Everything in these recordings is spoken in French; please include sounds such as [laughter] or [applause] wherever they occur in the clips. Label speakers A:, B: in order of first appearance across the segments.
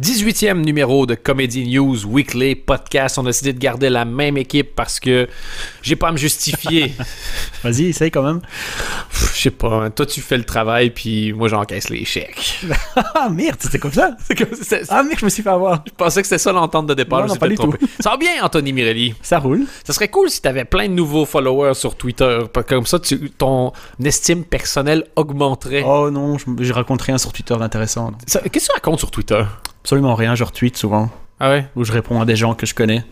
A: 18e numéro de Comedy News Weekly Podcast. On a décidé de garder la même équipe parce que j'ai pas à me justifier. [laughs]
B: Vas-y, essaye quand même.
A: Je sais pas, hein. toi tu fais le travail puis moi j'encaisse les chèques. [laughs]
B: Ah merde, c'était comme ça? [laughs]
A: Comme-
B: Ah merde, je me suis fait avoir.
A: Je pensais que c'était ça l'entente de départ,
B: Non,
A: je
B: non,
A: me suis. Ça va bien Anthony Mirelli.
B: Ça roule.
A: Ça serait cool si t'avais plein de nouveaux followers sur Twitter. Comme ça, tu- ton estime personnelle augmenterait.
B: Oh non, je, je raconte rien sur Twitter d'intéressant.
A: Qu'est-ce que tu racontes sur Twitter?
B: Absolument rien, je retweet souvent.
A: Ah ouais?
B: Ou je réponds à des gens que je connais.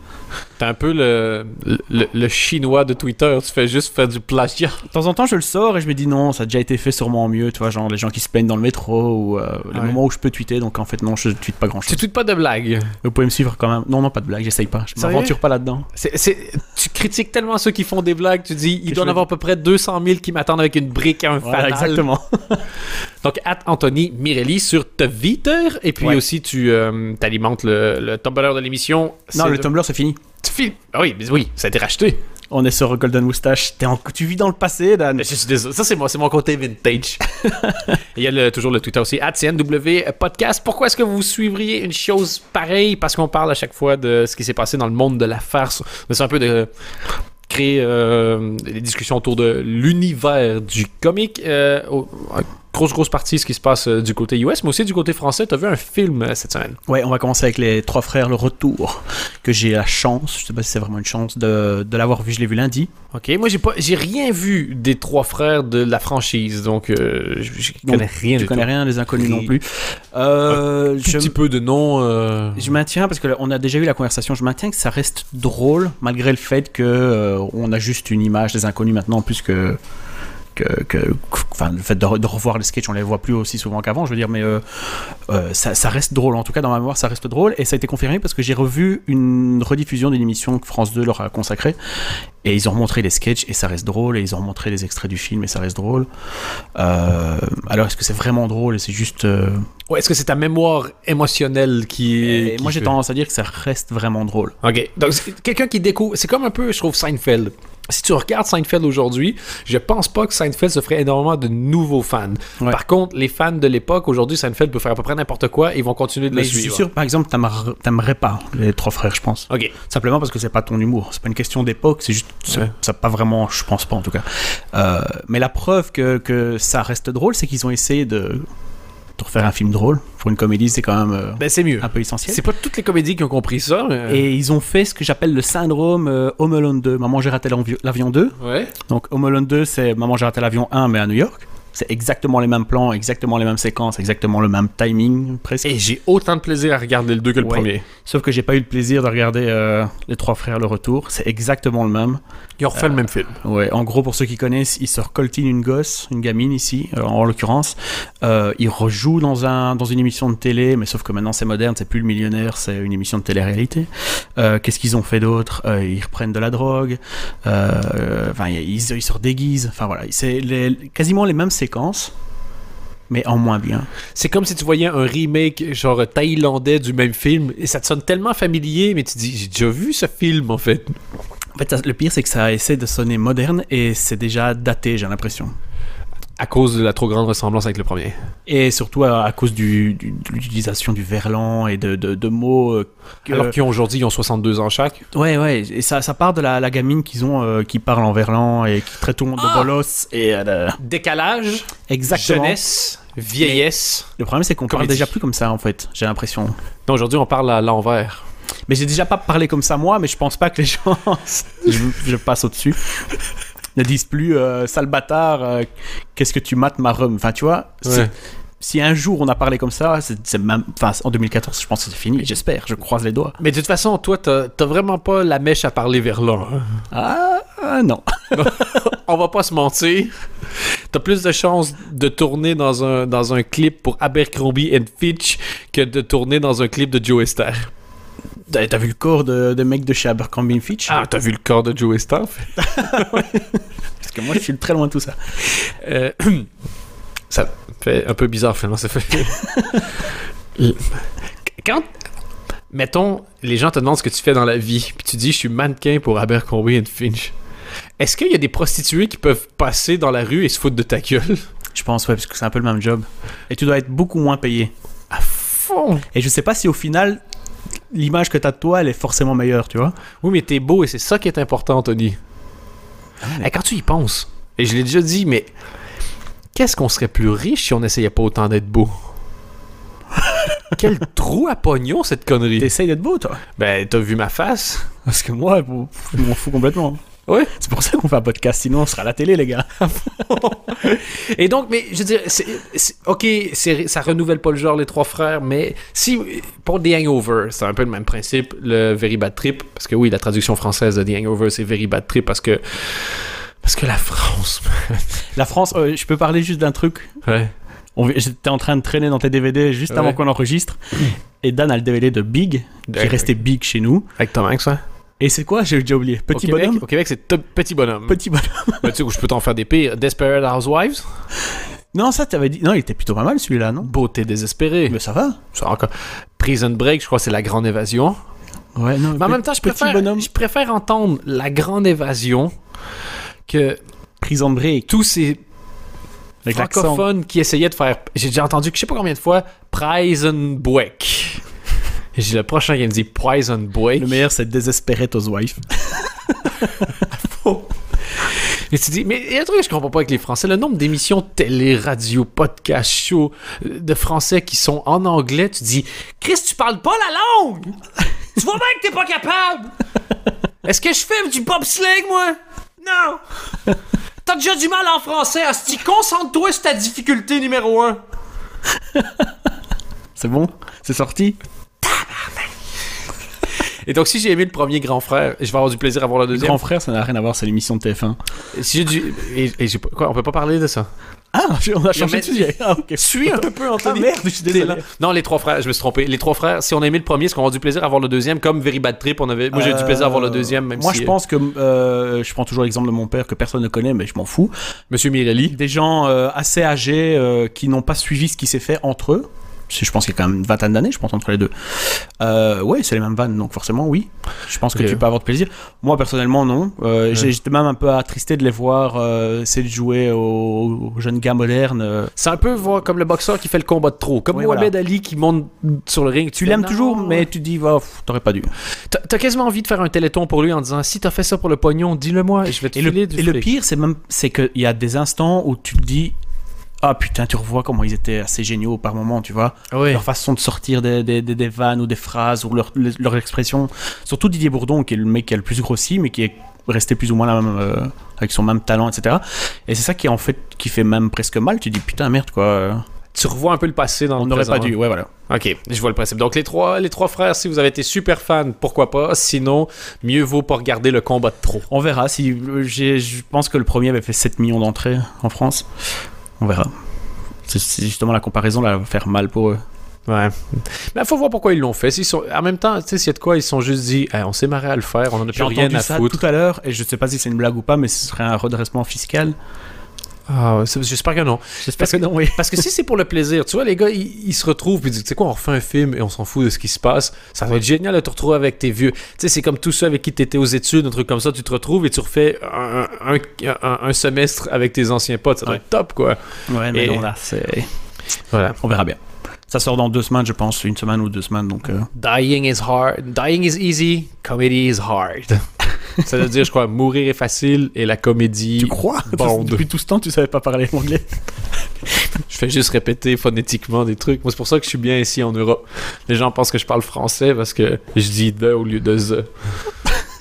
A: T'es un peu le, le, le chinois de Twitter. Tu fais juste faire du plagiat.
B: De temps en temps, je le sors et je me dis non, ça a déjà été fait sûrement mieux, tu vois, genre les gens qui se plaignent dans le métro ou euh, les
A: Ouais.
B: moments où je peux tweeter, donc en fait non, je tweete pas grand
A: Tu
B: chose.
A: tweets pas de blagues?
B: Vous pouvez me suivre quand même. Non, non, pas de blague, j'essaye pas. Je m'aventure pas là-dedans.
A: Tu critiques tellement ceux qui font des blagues. Tu dis, il doit en
B: je
A: avoir à peu près 200 000 qui m'attendent avec une brique et un
B: Voilà,
A: fanal.
B: exactement. [laughs]
A: Donc, at Anthony Mirelli sur Twitter. Et puis
B: Ouais.
A: aussi, tu euh, alimentes le, le Tumblr de l'émission.
B: Non, le Tumblr c'est fini.
A: Files- Ah oui, mais oui, ça a été racheté.
B: On est sur Golden Moustache. T'es en- Tu vis dans le passé, Dan.
A: Je suis désolé. Ça, c'est moi, c'est mon côté vintage. [laughs] Il y a le- toujours le Twitter aussi, CNW Podcast. Pourquoi est-ce que vous suivriez une chose pareille? Parce qu'on parle à chaque fois de ce qui s'est passé dans le monde de la farce. Mais c'est un peu de créer euh, des discussions autour de l'univers du comique. Euh, grosse, grosse partie ce qui se passe euh, du côté US, mais aussi du côté français. T'as vu un film euh, cette semaine?
B: Ouais, on va commencer avec les trois frères, le retour. Que j'ai la chance, je sais pas si c'est vraiment une chance, de, de l'avoir vu. Je l'ai vu lundi.
A: Ok, moi j'ai pas, j'ai rien vu des trois frères de la franchise, donc euh, je,
B: Donc,
A: connais rien
B: Je connais
A: tout.
B: rien des inconnus non plus. Euh,
A: Tout
B: je,
A: petit peu de nom. euh,
B: je maintiens, parce qu'on a déjà eu la conversation, je maintiens que ça reste drôle, malgré le fait que euh, on a juste une image des inconnus maintenant, plus que. Le fait de, re- de revoir les sketchs, on les voit plus aussi souvent qu'avant, je veux dire, mais euh, euh, ça, reste drôle. En tout cas, dans ma mémoire, ça reste drôle. Et ça a été confirmé parce que j'ai revu une rediffusion d'une émission que France 2 leur a consacrée. Et ils ont remontré les sketchs et ça reste drôle. Et ils ont remontré les extraits du film et ça reste drôle. Euh, alors, est-ce que c'est vraiment drôle et c'est juste.
A: Ouais, est-ce que c'est ta mémoire émotionnelle qui
B: moi, j'ai tendance à dire que ça reste vraiment drôle.
A: Ok. Donc, quelqu'un qui découvre. C'est comme un peu, je trouve, Seinfeld. Si tu regardes Seinfeld aujourd'hui, je pense pas que Seinfeld se ferait énormément de nouveaux fans.
B: Ouais.
A: Par contre, les fans de l'époque, aujourd'hui, Seinfeld peut faire à peu près n'importe quoi et ils vont continuer de
B: Mais
A: le
B: je suis
A: suivre.
B: sûr, par exemple, t'aimerais pas les trois frères, je pense.
A: Ok.
B: Simplement parce que c'est pas ton humour. C'est pas une question d'époque, c'est juste.
A: Ouais.
B: Ça pas vraiment, je pense pas en tout cas. Euh, mais la preuve que, que ça reste drôle, c'est qu'ils ont essayé de, de refaire un film drôle. Pour une comédie, c'est quand même euh,
A: Ben, c'est mieux.
B: un peu essentiel.
A: C'est pas toutes les comédies qui ont compris ça. mais-
B: Et ils ont fait ce que j'appelle le syndrome euh, Home Alone 2. Maman, j'ai raté l'avion 2.
A: Ouais.
B: Donc Home Alone 2, c'est Maman, j'ai raté l'avion 1, mais à New York. C'est exactement les mêmes plans, exactement les mêmes séquences, exactement le même timing, presque.
A: Et j'ai autant de plaisir à regarder le 2 que le
B: Ouais.
A: premier.
B: Sauf que j'ai pas eu le plaisir de regarder euh, Les Trois Frères Le Retour. C'est exactement le même.
A: Ils ont refait le même film.
B: Ouais, en gros, pour ceux qui connaissent, il se recoltine une gosse, une gamine ici, euh, en l'occurrence. Euh, il rejoue dans, un, dans une émission de télé, mais sauf que maintenant c'est moderne, c'est plus le millionnaire, c'est une émission de télé-réalité. Euh, Qu'est-ce qu'ils ont fait d'autre? Euh, Ils reprennent de la drogue, euh, enfin, ils, ils se redéguisent, enfin voilà, c'est les- quasiment les mêmes séquences, mais en moins bien.
A: C'est comme si tu voyais un remake genre thaïlandais du même film et ça te sonne tellement familier, mais tu te dis j'ai déjà vu ce film en fait.
B: En fait, ça- le pire, c'est que ça essaie de sonner moderne et c'est déjà daté, j'ai l'impression.
A: À cause de la trop grande ressemblance avec le premier.
B: Et surtout à, à cause du, du- de l'utilisation du verlan et de, de, de mots. euh, que-
A: Alors qu'ils ont aujourd'hui ils ont 62 ans chaque.
B: Ouais, ouais, et ça, ça part de la, la gamine qu'ils ont, euh, qui parle en verlan et qui traite tout le monde
A: Ah
B: de bolos. Et euh,
A: Décalage,
B: exactement.
A: jeunesse, vieillesse.
B: Le problème, c'est qu'on parle déjà plus comme ça, en fait, j'ai l'impression.
A: Non, aujourd'hui on parle à l'envers.
B: Mais j'ai déjà pas parlé comme ça, moi, mais je pense pas que les [laughs] gens. je, je passe au-dessus. Ne disent plus, euh, sale bâtard, euh, qu'est-ce que tu mates ma rhum Enfin, tu vois,
A: Ouais.
B: si un jour on a parlé comme ça, c'est même. Enfin, en 2014, je pense que c'est fini, j'espère, je croise les doigts.
A: Mais de toute façon, toi, t'as vraiment pas la mèche à parler vers là. hein.
B: Ah, ah, non. [laughs]
A: On va pas se mentir. T'as plus de chances de tourner dans un, dans un clip pour Abercrombie and Fitch que de tourner dans un clip de Joe Star.
B: T'as vu le corps de, de mec de chez Abercrombie Fitch?
A: Ah, t'as vu le corps de Joe Star? [laughs]
B: Parce que moi, je suis très loin de tout ça.
A: Euh, [clears throat] ça fait un peu bizarre, finalement. Ça fait... [laughs] Quand, mettons, les gens te demandent ce que tu fais dans la vie, puis tu dis, je suis mannequin pour Abercrombie and Finch. Est-ce qu'il y a des prostituées qui peuvent passer dans la rue et se foutre de ta gueule?
B: Je pense, ouais, parce que c'est un peu le même job. Et tu dois être beaucoup moins payé.
A: Ah, fond.
B: Et je sais pas si au final, l'image que t'as de toi, elle est forcément meilleure, tu vois.
A: Oui, mais t'es beau et c'est ça qui est important, Anthony. Eh, quand tu y penses, et je l'ai déjà dit, mais qu'est-ce qu'on serait plus riche si on n'essayait pas autant d'être beau? [laughs] Quel trou à pognon, cette connerie.
B: T'essayes d'être beau, toi.
A: Ben, t'as vu ma face?
B: Parce que moi, je m'en fous complètement.
A: Oui.
B: C'est pour ça qu'on fait un podcast, sinon on sera à la télé, les gars.
A: Et donc, mais je veux dire, ok, ça renouvelle pas le genre, les trois frères, mais si, pour The Hangover, c'est un peu le même principe, le Very Bad Trip, parce que oui, la traduction française de The Hangover, c'est Very Bad Trip, parce que, parce que la France,
B: La France, euh, je peux parler juste d'un truc.
A: ouais.
B: On- J'étais en train de traîner dans tes DVD juste avant qu'on enregistre. Et Dan a le DVD de Big, qui est resté Big chez nous.
A: Avec Tom Hanks, hein?
B: Et c'est quoi? J'ai déjà oublié.
A: Au
B: Petit
A: Québec,
B: bonhomme?
A: Au Québec, c'est Petit Bonhomme.
B: Petit bonhomme.
A: Ben, tu sais, je peux t'en faire des pires. Desperate Housewives,
B: Non, ça, t'avais dit. Non, il était plutôt pas mal celui-là, non?
A: Beauté désespérée.
B: Mais ça va.
A: Ça, encore. Prison Break, je crois c'est La Grande Évasion.
B: Ouais, non.
A: Mais en même temps, je
B: petit
A: préfère,
B: bonhomme.
A: je préfère entendre La Grande Évasion que
B: Prison Break.
A: tous ces francophones qui essayaient de faire. J'ai déjà entendu, je sais pas combien de fois, Prison Break. J'ai le prochain qui me dit Prison Break.
B: Le meilleur, c'est Desperate Housewife. [laughs]
A: Et tu dis, mais il y a un truc que je comprends pas avec les Français, le nombre d'émissions télé, radio, podcast, show euh, de Français qui sont en anglais, tu dis, Chris, tu parles pas la langue! tu vois bien que t'es pas capable! Est-ce que je fais du bobsleigh, moi? Non! T'as déjà du mal en français, Asti, concentre-toi sur ta difficulté numéro un.
B: C'est bon? C'est sorti?
A: Et donc, si j'ai aimé le premier grand frère, je vais avoir du plaisir à voir le deuxième.
B: Grand frère, ça n'a rien à voir, c'est l'émission de TF1.
A: Si j'ai du. Et, et quoi, on peut pas parler de ça?
B: Ah, [laughs] on a changé de sujet. Ah.
A: Suis un peu, Anthony.
B: Ah, merde, je suis désolé.
A: Non, les trois frères, je me suis trompé. Les trois frères, si on a aimé le premier, est-ce qu'on avoir du plaisir à voir le deuxième? Comme Very Bad Trip, on avait... moi j'ai eu du plaisir à voir le deuxième, même
B: Moi,
A: si.
B: je pense que. euh, je prends toujours l'exemple de mon père que personne ne connaît, mais je m'en fous.
A: Monsieur Mirelli.
B: Des gens euh, assez âgés euh, qui n'ont pas suivi ce qui s'est fait entre eux. Je pense qu'il y a quand même une vingtaine d'années, je pense, entre les deux. Euh, ouais, c'est les mêmes vannes, donc forcément, oui. Je pense que tu peux avoir de plaisir. Moi, personnellement, non. Euh, J'étais même un peu attristé de les voir euh, essayer de jouer aux, aux jeunes gars modernes. euh.
A: C'est un peu voir comme le boxeur qui fait le combat de trop. Comme
B: Oui,
A: Mohamed
B: voilà.
A: Ali qui monte sur le ring.
B: Tu l'aimes toujours, mais tu te dis, pff, t'aurais pas dû.
A: T'as quasiment envie de faire un téléthon pour lui en disant si t'as fait ça pour le pognon, dis-le moi et je vais te
B: Et le,
A: filer du
B: et le
A: fric.
B: pire, c'est même c'est qu'il y a des instants où tu te dis ah putain, tu revois comment ils étaient assez géniaux par moment, tu vois.
A: Oui.
B: Leur façon de sortir des, des, des- des vannes ou des phrases ou leur, leur expression. Surtout Didier Bourdon, qui est le mec qui a le plus grossi, mais qui est resté plus ou moins la même, euh, avec son même talent, etc. Et c'est ça qui en fait qui fait même presque mal. Tu dis putain merde quoi.
A: Tu revois un peu le passé dans
B: On n'aurait pas dû. Ouais voilà.
A: Ok, je vois le principe. Donc les trois, les trois frères, si vous avez été super fan, pourquoi pas? Sinon, mieux vaut pas regarder le combat de trop.
B: On verra. Si euh, je pense que le premier avait fait 7 millions d'entrées en France. On verra. C'est justement la comparaison là va faire mal pour eux.
A: Ouais. Mais faut voir pourquoi ils l'ont fait. Sont... En même temps, tu sais, s'il y a de quoi, ils se sont juste dit, Hey, on s'est marré à le faire, on en a plus rien
B: entendu
A: à
B: ça
A: foutre.
B: tout à l'heure et je sais pas si c'est une blague ou pas, mais ce serait un redressement fiscal.
A: Ah, j'espère que non.
B: J'espère que non, oui.
A: Parce que si c'est pour le plaisir, tu vois, les gars, ils, ils se retrouvent puis ils disent, tu sais quoi, on refait un film et on s'en fout de ce qui se passe. Ça va être génial de te retrouver avec tes vieux. Tu sais, c'est comme tous ceux avec qui tu étais aux études, un truc comme ça, tu te retrouves et tu refais un, un, un- un semestre avec tes anciens potes. Ça doit
B: Ouais.
A: être top, quoi.
B: Ouais, mais
A: Et-
B: non, là, c'est.
A: Voilà.
B: On verra bien. Ça sort dans deux semaines, je pense, une semaine ou deux semaines, donc. euh,
A: Dying is hard. Dying is easy. Comedy is hard. Ça veut dire, je crois, mourir est facile et la comédie.
B: Tu crois? [laughs]
A: Bond.
B: Depuis tout ce temps, tu savais pas parler anglais.
A: Je fais juste répéter phonétiquement des trucs. Moi, c'est pour ça que je suis bien ici en Europe. Les gens pensent que je parle français parce que je dis de au lieu de the.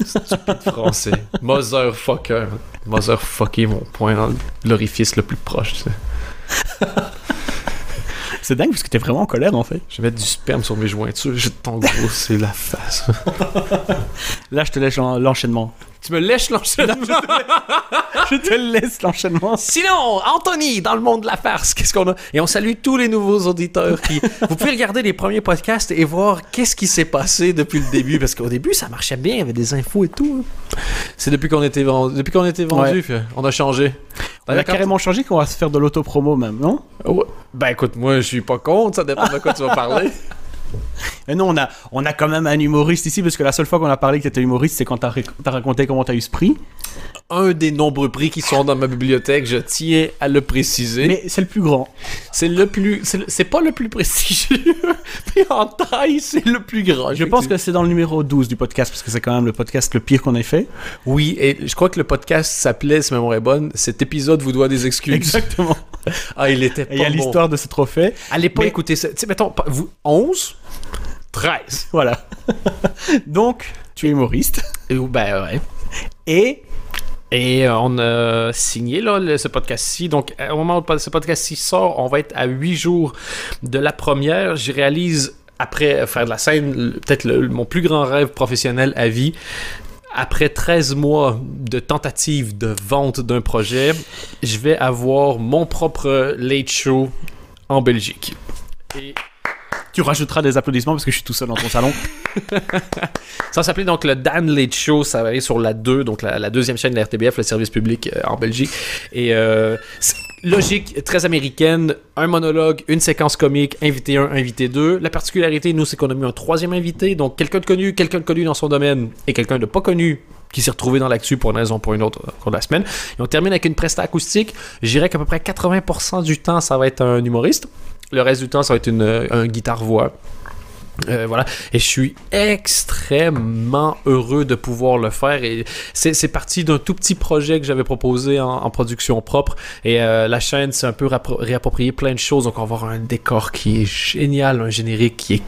A: Stupide français. Motherfucker. Motherfucker, mon point dans l'orifice le plus proche. tu sais.
B: C'est dingue parce que t'es vraiment en colère en fait.
A: Je vais mettre du sperme sur mes jointures. Je vais t'engrosser la face.
B: Là, je te laisse l'en- l'enchaînement.
A: Tu me lèches l'enchaînement.
B: je te laisse l'enchaînement.
A: Sinon, Anthony, dans le monde de la farce, qu'est-ce qu'on a? Et on salue tous les nouveaux auditeurs qui. Vous pouvez regarder les premiers podcasts et voir qu'est-ce qui s'est passé depuis le début. Parce qu'au début, ça marchait bien, il y avait des infos et tout. hein. C'est depuis qu'on était vendu. Depuis qu'on était vendu, on a changé.
B: On a carrément changé qu'on va se faire de l'autopromo même, non?
A: Ouais. Ben écoute, moi je suis pas contre, ça dépend de quoi tu vas parler. [laughs]
B: Et non, on a, on a quand même un humoriste ici, parce que la seule fois qu'on a parlé que t'étais humoriste, c'est quand t'as raconté comment t'as eu ce prix.
A: Un des nombreux prix qui sont dans ma bibliothèque, je tiens à le préciser.
B: Mais c'est le plus grand.
A: C'est le plus. c'est pas le plus prestigieux, [laughs] mais en taille, c'est le plus grand.
B: Je pense que c'est dans le numéro 12 du podcast, parce que c'est quand même le podcast le pire qu'on ait fait.
A: Oui, et je crois que le podcast s'appelait, si ma mémoire est bonne, cet épisode vous doit des excuses.
B: Exactement. [laughs]
A: Ah, il était pas
B: il y a
A: bon.
B: l'histoire de ce trophée.
A: Allez pas
B: Mais-
A: écouter ça. Tu sais, mettons, vous, 11, 13.
B: Voilà. [laughs] Donc, tu es humoriste.
A: Et, ben ouais.
B: Et
A: Et euh, on a signé là, ce podcast-ci. Donc, au moment où ce podcast-ci sort, on va être à 8 jours de la première. Je réalise, après faire de la scène, peut-être mon plus grand rêve professionnel à vie. Après 13 mois de tentative de vente d'un projet, je vais avoir mon propre late show en Belgique. Et
B: tu rajouteras des applaudissements parce que je suis tout seul dans ton salon. [laughs]
A: Ça s'appelait donc le Dan Late Show, ça va aller sur la 2, donc la, deuxième chaîne de la RTBF, le service public euh, en Belgique. Et euh, logique, très américaine, un monologue, une séquence comique, invité 1, invité 2. La particularité, nous, c'est qu'on a mis un troisième invité, donc quelqu'un de connu, quelqu'un de connu dans son domaine et quelqu'un de pas connu qui s'est retrouvé dans l'actu pour une raison ou pour une autre au cours de la semaine. Et on termine avec une presta acoustique. Je dirais qu'à peu près 80% du temps, ça va être un humoriste. Le reste du temps, ça va être une, un guitare-voix. Euh, voilà. Et je suis extrêmement heureux de pouvoir le faire. Et c'est parti d'un tout petit projet que j'avais proposé en, production propre. Et euh, la chaîne s'est un peu réapproprié plein de choses. Donc on va avoir un décor qui est génial, un générique qui est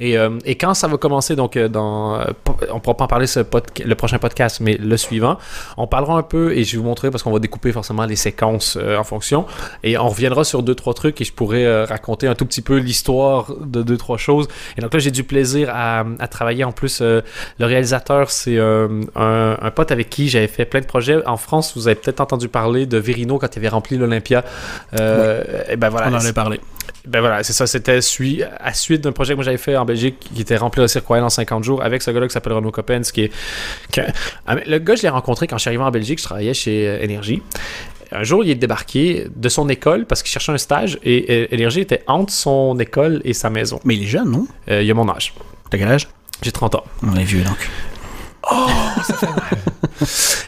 A: Et, euh, et quand ça va commencer, donc euh, dans, euh, on pourra pas en parler ce le prochain podcast, mais le suivant, on parlera un peu et je vais vous montrer parce qu'on va découper forcément les séquences euh, en fonction. Et on reviendra sur deux trois trucs et je pourrais euh, raconter un tout petit peu l'histoire de deux trois choses. Et donc là, j'ai du plaisir à, à travailler. En plus, le réalisateur, c'est un, un pote avec qui j'avais fait plein de projets en France. Vous avez peut-être entendu parler de Verino quand il avait rempli l'Olympia. Et ben voilà.
B: On en avait parlé.
A: Ben voilà, c'est ça, c'était à suite d'un projet que moi j'avais fait en Belgique qui était rempli au Cirque en 50 jours avec ce gars-là qui s'appelle Renaud Coppens qui est... Ah, le gars, je l'ai rencontré quand je suis arrivé en Belgique, je travaillais chez euh, Énergie. Un jour, il est débarqué de son école parce qu'il cherchait un stage et Énergie était entre son école et sa maison.
B: Mais il est jeune, non?
A: Euh, il a mon âge.
B: T'as quel âge?
A: J'ai 30 ans.
B: On est vieux donc. [laughs]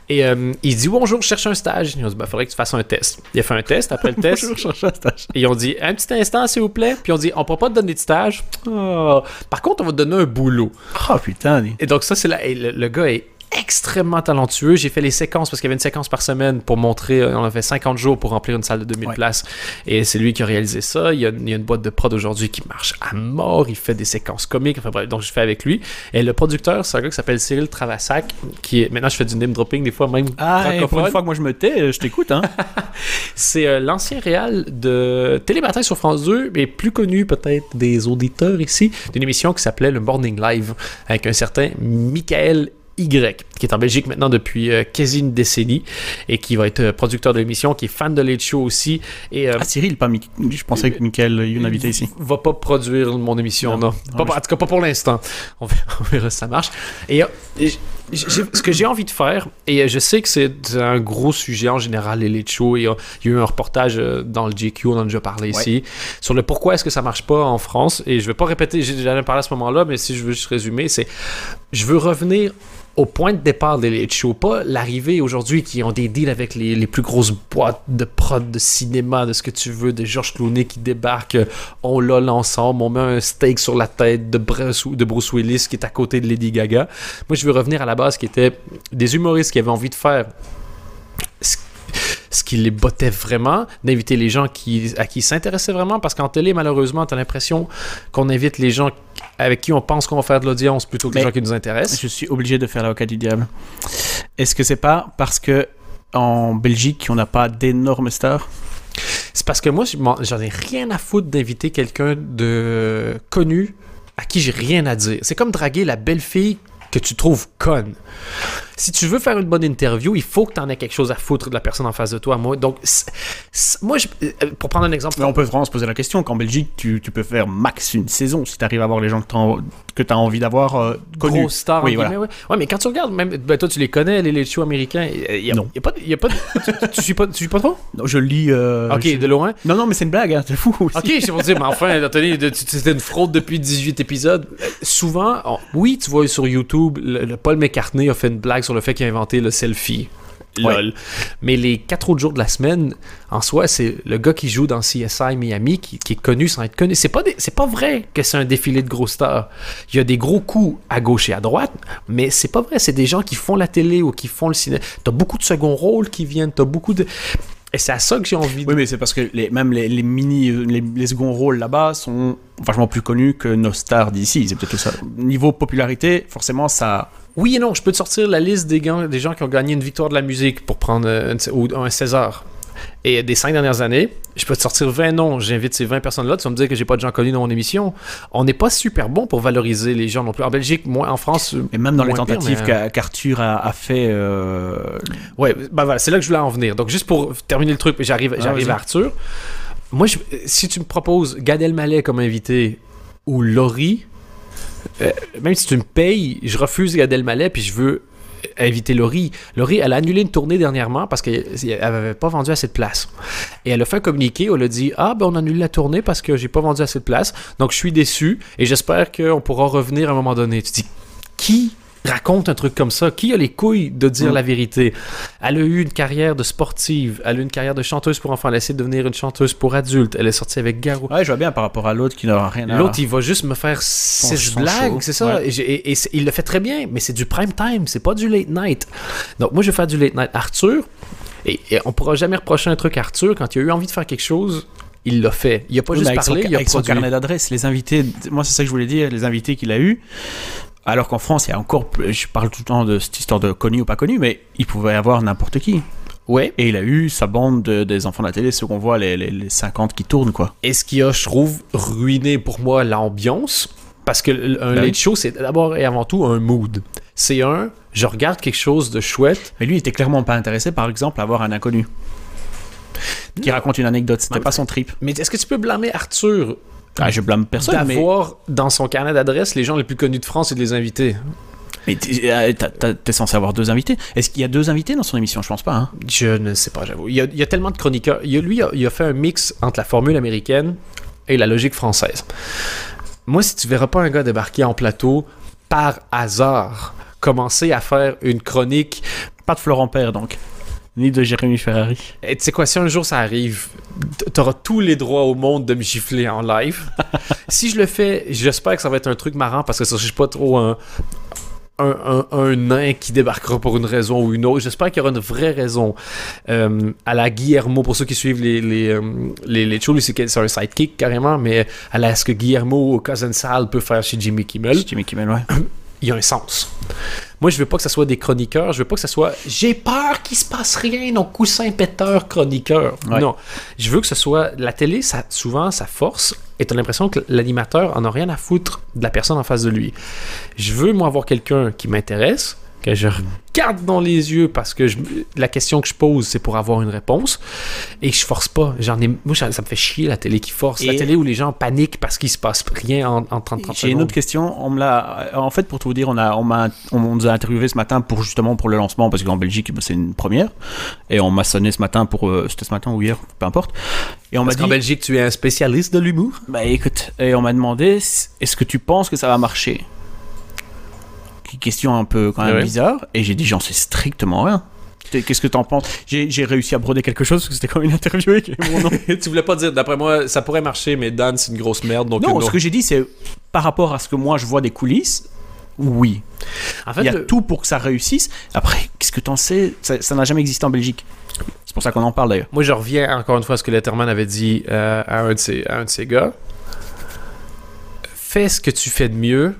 A: Et euh, il dit Bonjour, je cherche un stage. Ils ont dit Ben, faudrait que tu fasses un test. Il a fait un test. Après le test,
B: Bonjour, je cherche un stage.
A: Et ils ont dit un petit instant, s'il vous plaît. Puis on dit on pourra pas te donner de stage. Ah. Par contre, on va te donner un boulot.
B: Oh putain.
A: Et donc ça, c'est là. et le, le gars est extrêmement talentueux. J'ai fait les séquences parce qu'il y avait une séquence par semaine pour montrer. euh, On a fait 50 jours pour remplir une salle de 2000
B: Ouais.
A: places. Et c'est lui qui a réalisé ça. Il y a, il y a une boîte de prod aujourd'hui qui marche à mort. Il fait des séquences comiques. Enfin bref, donc je fais avec lui. Et le producteur, c'est un gars qui s'appelle Cyril Travassac. Qui est maintenant je fais du name dropping des fois même
B: Ah, et pour une fois que moi je me tais, je t'écoute, hein. [laughs]
A: C'est euh, l'ancien réal de Télématin sur France 2, mais plus connu peut-être des auditeurs ici, d'une émission qui s'appelait le Morning Live, avec un certain Michael Y, qui est en Belgique maintenant depuis euh, quasi une décennie, et qui va être euh, producteur de l'émission, qui est fan de Late Show aussi, et euh,
B: Ah, Cyril, pas Mick. Je pensais que Michael Youn habitait ici.
A: va pas produire mon émission, non.
B: Non.
A: Pas-
B: Non,
A: en tout cas, pas pour l'instant. On verra, [laughs] on verra si ça marche. Et euh, ce que j'ai envie de faire, et euh, je sais que c'est un gros sujet en général, les late shows, et euh, il y a eu un reportage euh, dans le GQ, on en a déjà parlé
B: Ouais.
A: ici, sur le pourquoi est-ce que ça marche pas en France. Et je vais pas répéter, j'ai déjà parlé à ce moment-là, mais si je veux juste résumer, c'est je veux revenir au point de départ des late l'arrivée aujourd'hui qui ont des deals avec les, plus grosses boîtes de prod, de cinéma, de ce que tu veux, de Georges Clooney qui débarque, euh, on l'a l'ensemble, on met un steak sur la tête de Bruce, de Bruce Willis qui est à côté de Lady Gaga. Moi, je veux revenir à la base qui était des humoristes qui avaient envie de faire ce- qui les bottait vraiment, d'inviter les gens qui, à qui ils s'intéressaient vraiment, parce qu'en télé, malheureusement, tu as l'impression qu'on invite les gens avec qui on pense qu'on va faire de l'audience plutôt que les gens qui nous intéressent.
B: Je suis obligé de faire l'avocat du diable. Est-ce que c'est pas parce que en Belgique, on n'a pas d'énormes stars?
A: C'est parce que moi, j'en ai rien à foutre d'inviter quelqu'un de connu à qui j'ai rien à dire. C'est comme draguer la belle fille que tu trouves conne. Si tu veux faire une bonne interview, il faut que tu en aies quelque chose à foutre de la personne en face de toi. Moi, donc, moi, je- euh, pour prendre un exemple,
B: Mais on peut vraiment se poser la question qu'en Belgique, tu, tu peux faire max une saison si tu arrives à avoir les gens que tu as envie d'avoir euh, connus.
A: gros star.
B: Oui, voilà.
A: ouais. Ouais, mais quand tu regardes, même, ben, toi, tu les connais, les, les shows américains. Y a,
B: Non.
A: y a pas, y a pas tu, tu suis pas, tu suis pas trop?
B: Non, je lis. euh,
A: Ok,
B: je-
A: de loin.
B: Non, non, mais c'est une blague, hein, c'est fou. aussi.
A: Ok, c'est pour dire, mais enfin, Anthony, c'était une fraude depuis 18 épisodes. Euh, Souvent, on- oui, tu vois sur YouTube, le, le Paul McCartney a fait une blague sur le fait qu'il a inventé le selfie. Lol. Mais les quatre autres jours de la semaine, en soi, c'est le gars qui joue dans CSI Miami qui, qui est connu sans être connu. C'est pas, des- pas vrai que c'est un défilé de gros stars. Il y a des gros coups à gauche et à droite, mais c'est pas vrai. C'est des gens qui font la télé ou qui font le cinéma. T'as beaucoup de second rôles qui viennent, t'as beaucoup de. Et c'est à ça que j'ai envie de.
B: Oui, mais c'est parce que les, même les, les mini, les, les seconds rôles là-bas sont vachement plus connus que nos stars d'ici. C'est peut-être tout ça. Niveau popularité, forcément, ça.
A: Oui et non, je peux te sortir la liste des, gants- des gens qui ont gagné une victoire de la musique pour prendre ou un César. Et des cinq dernières années, je peux te sortir 20 noms. J'invite ces 20 personnes-là. Tu vas me dire que j'ai pas de gens connus dans mon émission. On n'est pas super bon pour valoriser les gens non plus. En Belgique, moins en France. euh,
B: Et même dans les tentatives
A: mais,
B: qu'a- qu'Arthur a, a fait. euh,
A: Ouais, ben voilà, c'est là que je voulais en venir. Donc, juste pour terminer le truc, j'arrive,
B: Ah,
A: j'arrive à Arthur. Moi, je- si tu me proposes Gad Elmaleh comme invité ou Laurie, euh, même si tu me payes, je refuse Gad Elmaleh puis je veux inviter Laurie. Laurie, elle a annulé une tournée dernièrement parce qu'elle n'avait pas vendu assez de place. Et elle a fait un communiqué, elle a dit Ah, ben on annule la tournée parce que j'ai pas vendu assez de place. Donc je suis déçu et j'espère qu'on pourra revenir à un moment donné. Tu dis Qui raconte un truc comme ça Qui a les couilles de dire
B: Mm.
A: la vérité? Elle a eu une carrière de sportive, elle a eu une carrière de chanteuse pour enfants, elle a essayé de devenir une chanteuse pour adultes, elle est sortie avec Garou.
B: Ouais, je vois bien par rapport à l'autre qui n'aura rien à.
A: L'autre, il va juste me faire six
B: son
A: blagues, c'est ça?
B: Ouais.
A: Et, il le fait très bien, mais c'est du prime time, c'est pas du late night. Donc moi, je vais faire du late night. Arthur, et, et on pourra jamais reprocher un truc à Arthur quand il a eu envie de faire quelque chose. Il l'a fait. Il a pas
B: Oui,
A: juste parlé,
B: son,
A: il a
B: avec son
A: produit.
B: carnet d'adresses, les invités, moi c'est ça que je voulais dire, les invités qu'il a eu. Alors qu'en France, il y a encore, je parle tout le temps de cette histoire de connu ou pas connu, mais il pouvait avoir n'importe qui.
A: Ouais.
B: Et il a eu sa bande de- des enfants de la télé, ceux qu'on voit, les, les, les 50 qui tournent, quoi.
A: Et ce qui a, je trouve, ruiné pour moi l'ambiance, parce que un
B: Ben oui.
A: show, c'est d'abord et avant tout un mood. C'est un, je regarde quelque chose de chouette.
B: Mais lui, il était clairement pas intéressé, par exemple, à avoir un inconnu. Qui raconte une anecdote, c'était pas son trip.
A: Mais est-ce que tu peux blâmer Arthur
B: Ah, je blâme personne, mais,
A: d'avoir dans son carnet d'adresse les gens les plus connus de France et de les inviter?
B: mais t'es euh, t'es censé avoir deux invités. Est-ce qu'il y a deux invités dans son émission? Je pense pas. Hein.
A: Je ne sais pas, j'avoue. Il y a, il y a tellement de chroniqueurs. Il lui, il a, il a fait un mix entre la formule américaine et la logique française. Moi, si tu verras pas un gars débarquer en plateau par hasard, commencer à faire une chronique
B: Pas de Florent Père, donc. Ni de Jérémy Ferrari.
A: Et tu sais quoi, si un jour ça arrive, t'auras tous les droits au monde de me gifler en live. [laughs] si je le fais, j'espère que ça va être un truc marrant parce que ça, je suis pas trop un, un, un- un nain qui débarquera pour une raison ou une autre. J'espère qu'il y aura une vraie raison. Euh, à la Guillermo, pour ceux qui suivent les, les, euh, les, les shows, c'est un sidekick carrément, mais à la ce que Guillermo ou Cousin Sal peut faire chez Jimmy Kimmel
B: Jimmy Kimmel, ouais. [clears throat]
A: il y a un sens. Moi, je veux pas que ça soit des chroniqueurs, je veux pas que ça soit j'ai peur qu'il se passe rien, donc coussin péteur chroniqueur.
B: Ouais.
A: Non, je veux que ce soit la télé, ça souvent sa force et t'as l'impression que l'animateur en a rien à foutre de la personne en face de lui. Je veux moi avoir quelqu'un qui m'intéresse, que je regarde dans les yeux parce que je- la question que je pose c'est pour avoir une réponse et je force pas. J'en ai, moi ça, ça me fait chier la télé qui force, la télé où les gens paniquent parce qu'il se passe rien en, en 30 30
B: J'ai une autre question. On me l'a. En fait, pour tout vous dire, on a, on m'a, on nous a interviewé ce matin pour justement pour le lancement parce qu'en Belgique, bah, c'est une première. Et on m'a sonné ce matin pour, euh, c'était ce matin ou hier, peu importe. Et on m'a dit,
A: qu'en Belgique, tu es un spécialiste de l'humour?
B: bah écoute, et on m'a demandé, est-ce que tu penses que ça va marcher? Question un peu quand même
A: Ouais.
B: bizarre. Et j'ai dit, j'en sais strictement rien. Qu'est-ce que t'en penses? J'ai réussi à broder quelque chose parce que c'était comme une interview avec mon nom. [laughs]
A: tu voulais pas dire, d'après moi, ça pourrait marcher, mais Dan, c'est une grosse merde. Donc
B: Non,
A: euh,
B: ce que j'ai dit, c'est par rapport à ce que moi je vois des coulisses, oui.
A: En fait,
B: Il y a
A: le-
B: tout pour que ça réussisse. Après, qu'est-ce que t'en sais? Ça ça n'a jamais existé en Belgique. C'est pour ça qu'on en parle d'ailleurs.
A: moi, je reviens encore une fois à ce que Letterman avait dit euh, à, un de ses, à un de ses gars. Fais ce que tu fais de mieux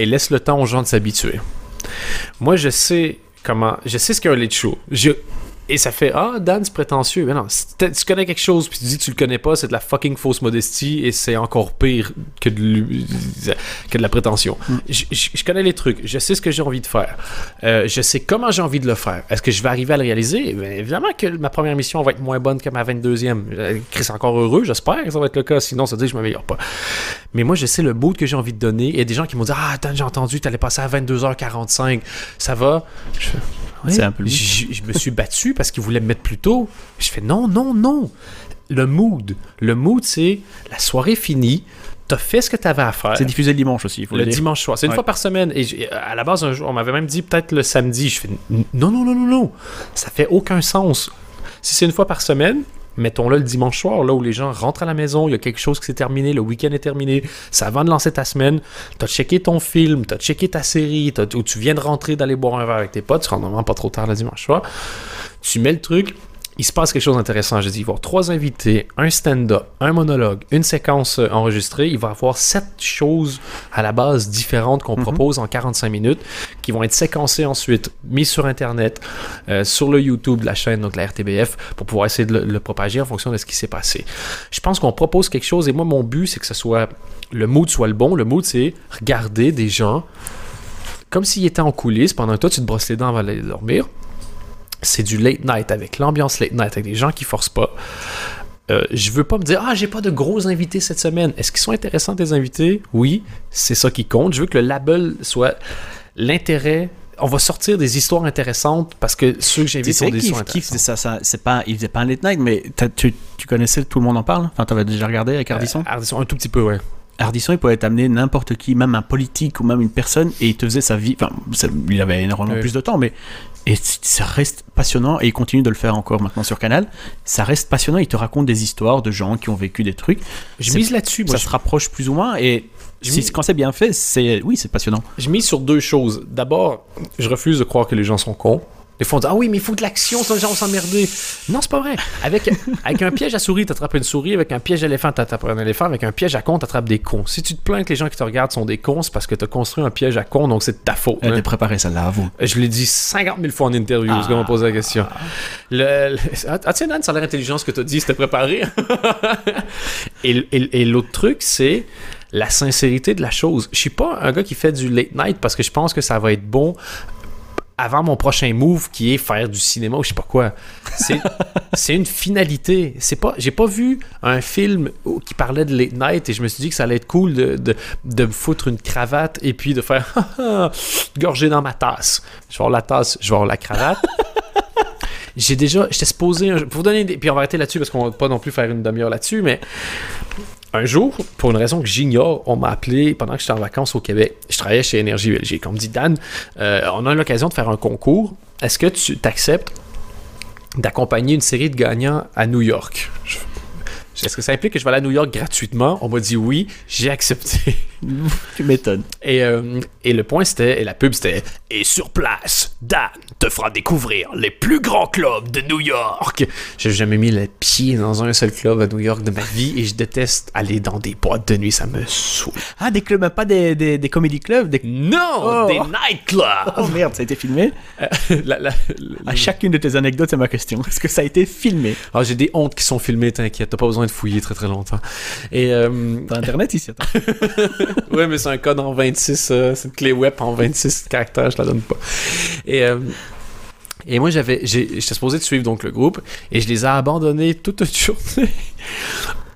A: et laisse le temps aux gens de s'habituer. Moi, je sais comment. Je sais ce qu'est un late show. Je, Et ça fait Ah, Dan, c'est prétentieux. Mais non, si tu connais quelque chose, puis tu dis que tu le connais pas, c'est de la fucking fausse modestie et c'est encore pire que de, que de la prétention. Je, je- je connais les trucs, je sais ce que j'ai envie de faire, Euh, je sais comment j'ai envie de le faire. Est-ce que je vais arriver à le réaliser? Ben, Évidemment que ma première mission va être moins bonne que ma 22e. Euh, Chris, encore heureux, j'espère que ça va être le cas, sinon ça veut dire que je m'améliore pas. Mais moi, je sais le bout que j'ai envie de donner. Il y a des gens qui m'ont dit Ah, attends, j'ai entendu, t'allais passer à 22h45. Ça va? Je Oui.
B: C'est un peu le but.
A: je, je me suis battu parce qu'ils voulaient me mettre plus tôt. Je fais non, non, non. Le mood. Le mood, c'est la soirée finie. T'as fait ce que t'avais à faire.
B: C'est diffusé le dimanche aussi, faut
A: Le dimanche soir. C'est une
B: Ouais.
A: fois par semaine. Et à la base, un jour, on m'avait même dit peut-être le samedi. Je fais non, non, non, non, non. Ça fait aucun sens. Si c'est une fois par semaine, mettons-le le dimanche soir, là où les gens rentrent à la maison, il y a quelque chose qui s'est terminé, le week-end est terminé, c'est avant de lancer ta semaine, t'as checké ton film, t'as checké ta série, ou tu viens de rentrer d'aller boire un verre avec tes potes, tu rentres normalement pas trop tard le dimanche soir, tu mets le truc, il se passe quelque chose d'intéressant. J'ai dit, il va y avoir trois invités, un stand-up, un monologue, une séquence euh, enregistrée. Il va y avoir sept choses à la base différentes qu'on propose en 45 minutes qui vont être séquencées ensuite, mises sur Internet, euh, sur le YouTube de la chaîne, donc la RTBF, pour pouvoir essayer de le, le propager en fonction de ce qui s'est passé. Je pense qu'on propose quelque chose et moi, mon but, c'est que ce soit le mood soit le bon. Le mood, c'est regarder des gens comme s'ils étaient en coulisses pendant que toi, tu te brosses les dents avant d'aller dormir c'est du late night avec l'ambiance late night avec des gens qui forcent pas. Euh, je veux pas me dire ah j'ai pas de gros invités cette semaine. Est-ce qu'ils sont intéressants tes invités? Oui, c'est ça qui compte. Je veux que le label soit l'intérêt. On va sortir des histoires intéressantes parce que ceux que j'invite sont des histoires intéressantes.
B: ça, ça c'est pas, il faisait pas un late night, mais tu, tu connaissais Tout le monde en parle? Enfin, t'avais déjà regardé avec Ardisson?
A: Euh, Ardisson, un tout petit peu ouais.
B: Ardisson, il pouvait t'amener n'importe qui, même un politique ou même une personne, et il te faisait sa vie. Enfin, ça- il avait énormément
A: Oui.
B: plus de temps, mais et ça reste passionnant et il continue de le faire encore maintenant sur Canal. Ça reste passionnant. Il te raconte des histoires de gens qui ont vécu des trucs.
A: Je mise là-dessus.
B: Ça
A: je,
B: se rapproche plus ou moins et si- quand c'est bien fait, c'est oui, c'est passionnant.
A: je mise sur deux choses. D'abord, je refuse de croire que les gens sont cons. Des fois, on dit Ah oui, mais il faut de l'action, gens vont s'emmerder. Non, c'est pas vrai. Avec, [laughs] avec un piège à souris, t'attrapes une souris. Avec un piège d'éléphant, t'attrapes un éléphant. Avec un piège à con, t'attrapes des cons. Si tu te plains que les gens qui te regardent sont des cons, c'est parce que t'as construit un piège à con, donc c'est de ta faute.
B: Elle
A: hein.
B: était préparée celle-là à vous.
A: Je l'ai dit 50 000 fois en interview, parce qu'on m'a posé la question. Le, le- ah, ah, tiens, Dan, ça a l'air intelligent ce que tu as dit, c'était préparé. [laughs] et et- et l'autre truc, c'est la sincérité de la chose. Je suis pas un gars qui fait du late night parce que je pense que ça va être bon avant mon prochain move qui est faire du cinéma ou je sais pas quoi. C'est, [laughs] une finalité. C'est pas, j'ai pas vu un film qui parlait de late night et je me suis dit que ça allait être cool de, de, de me foutre une cravate et puis de faire [laughs] gorger dans ma tasse. Je vais avoir la tasse, je vais avoir la cravate. [laughs] J'ai déjà, j'étais supposé, pour vous donner des, puis on va arrêter là-dessus parce qu'on va pas non plus faire une demi-heure là-dessus, mais un jour, pour une raison que j'ignore, on m'a appelé pendant que j'étais en vacances au Québec. Je travaillais chez Énergie Belgique. On me dit, Dan, euh, on a l'occasion de faire un concours. Est-ce que tu t'acceptes d'accompagner une série de gagnants à New York? Est-ce que ça implique que je vais aller à New York gratuitement? On m'a dit oui, j'ai accepté. [laughs]
B: Tu m'étonnes.
A: Et, euh, et le point c'était, et la pub c'était, et sur place, Dan te fera découvrir les plus grands clubs de New York. J'ai jamais mis le pied dans un seul club à New York de ma vie et je déteste aller dans des boîtes de nuit, ça me saoule.
B: Ah, des clubs, pas des, des, des comedy clubs. Des...
A: Non,
B: Oh.
A: des nightclubs.
B: Oh merde, ça a été filmé. [laughs]
A: La- la-
B: À chacune de tes anecdotes, c'est ma question. Est-ce que ça a été filmé?
A: Ah, j'ai des hontes qui sont filmées, t'inquiète, t'as pas besoin de fouiller très très longtemps. Et euh,
B: T'as internet ici attends. [laughs] [laughs]
A: ouais, mais c'est un code en 26, euh, c'est une clé web en 26 caractères, je la donne pas. Et, euh, et moi, j'avais, j'étais supposé suivre donc le groupe et je les ai abandonnés toute une journée